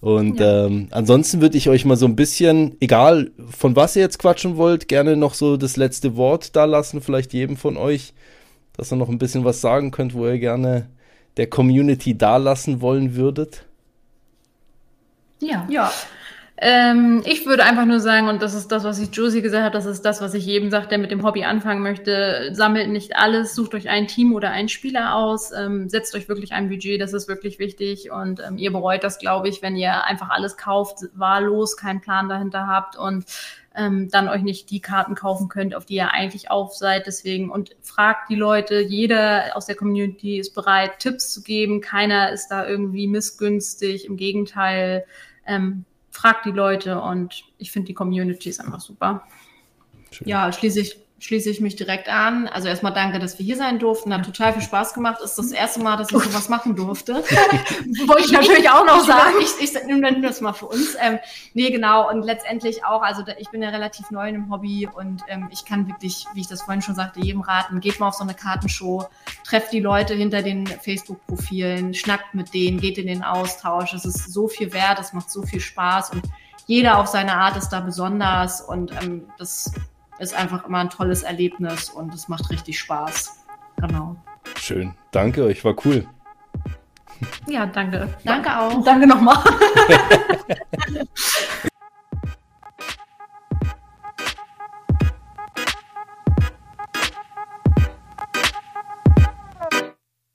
Und ja. ähm, ansonsten würde ich euch mal so ein bisschen, egal von was ihr jetzt quatschen wollt, gerne noch so das letzte Wort da lassen, vielleicht jedem von euch, dass ihr noch ein bisschen was sagen könnt, wo ihr gerne der Community da lassen wollen würdet.
Ja. Ja. Ähm, ich würde einfach nur sagen, und das ist das, was ich Josie gesagt habe, das ist das, was ich jedem sage, der mit dem Hobby anfangen möchte, sammelt nicht alles, sucht euch ein Team oder einen Spieler aus, ähm, setzt euch wirklich ein Budget, das ist wirklich wichtig und ähm, ihr bereut das, glaube ich, wenn ihr einfach alles kauft, wahllos, keinen Plan dahinter habt und ähm, dann euch nicht die Karten kaufen könnt, auf die ihr eigentlich auf seid. Deswegen und fragt die Leute, jeder aus der Community ist bereit, Tipps zu geben. Keiner ist da irgendwie missgünstig. Im Gegenteil, ähm, fragt die Leute und ich finde die Community ist einfach super.
Schön. Ja, schließlich schließe ich mich direkt an. Also erstmal danke, dass wir hier sein durften. Hat total viel Spaß gemacht. Ist das erste Mal, dass ich sowas machen durfte. [LAUGHS] Wollte ich natürlich auch noch sagen. Ich, ich, ich nehme das mal für uns. Ähm, nee, genau. Und letztendlich auch, also ich bin ja relativ neu in dem Hobby und ähm, ich kann wirklich, wie ich das vorhin schon sagte, jedem raten, geht mal auf so eine Kartenshow, trefft die Leute hinter den Facebook-Profilen, schnackt mit denen, geht in den Austausch. Es ist so viel wert, es macht so viel Spaß und jeder auf seine Art ist da besonders und ähm, das ist einfach immer ein tolles Erlebnis und es macht richtig Spaß. Genau.
Schön. Danke euch, war cool.
Ja, danke.
Danke auch.
Danke nochmal. [LAUGHS]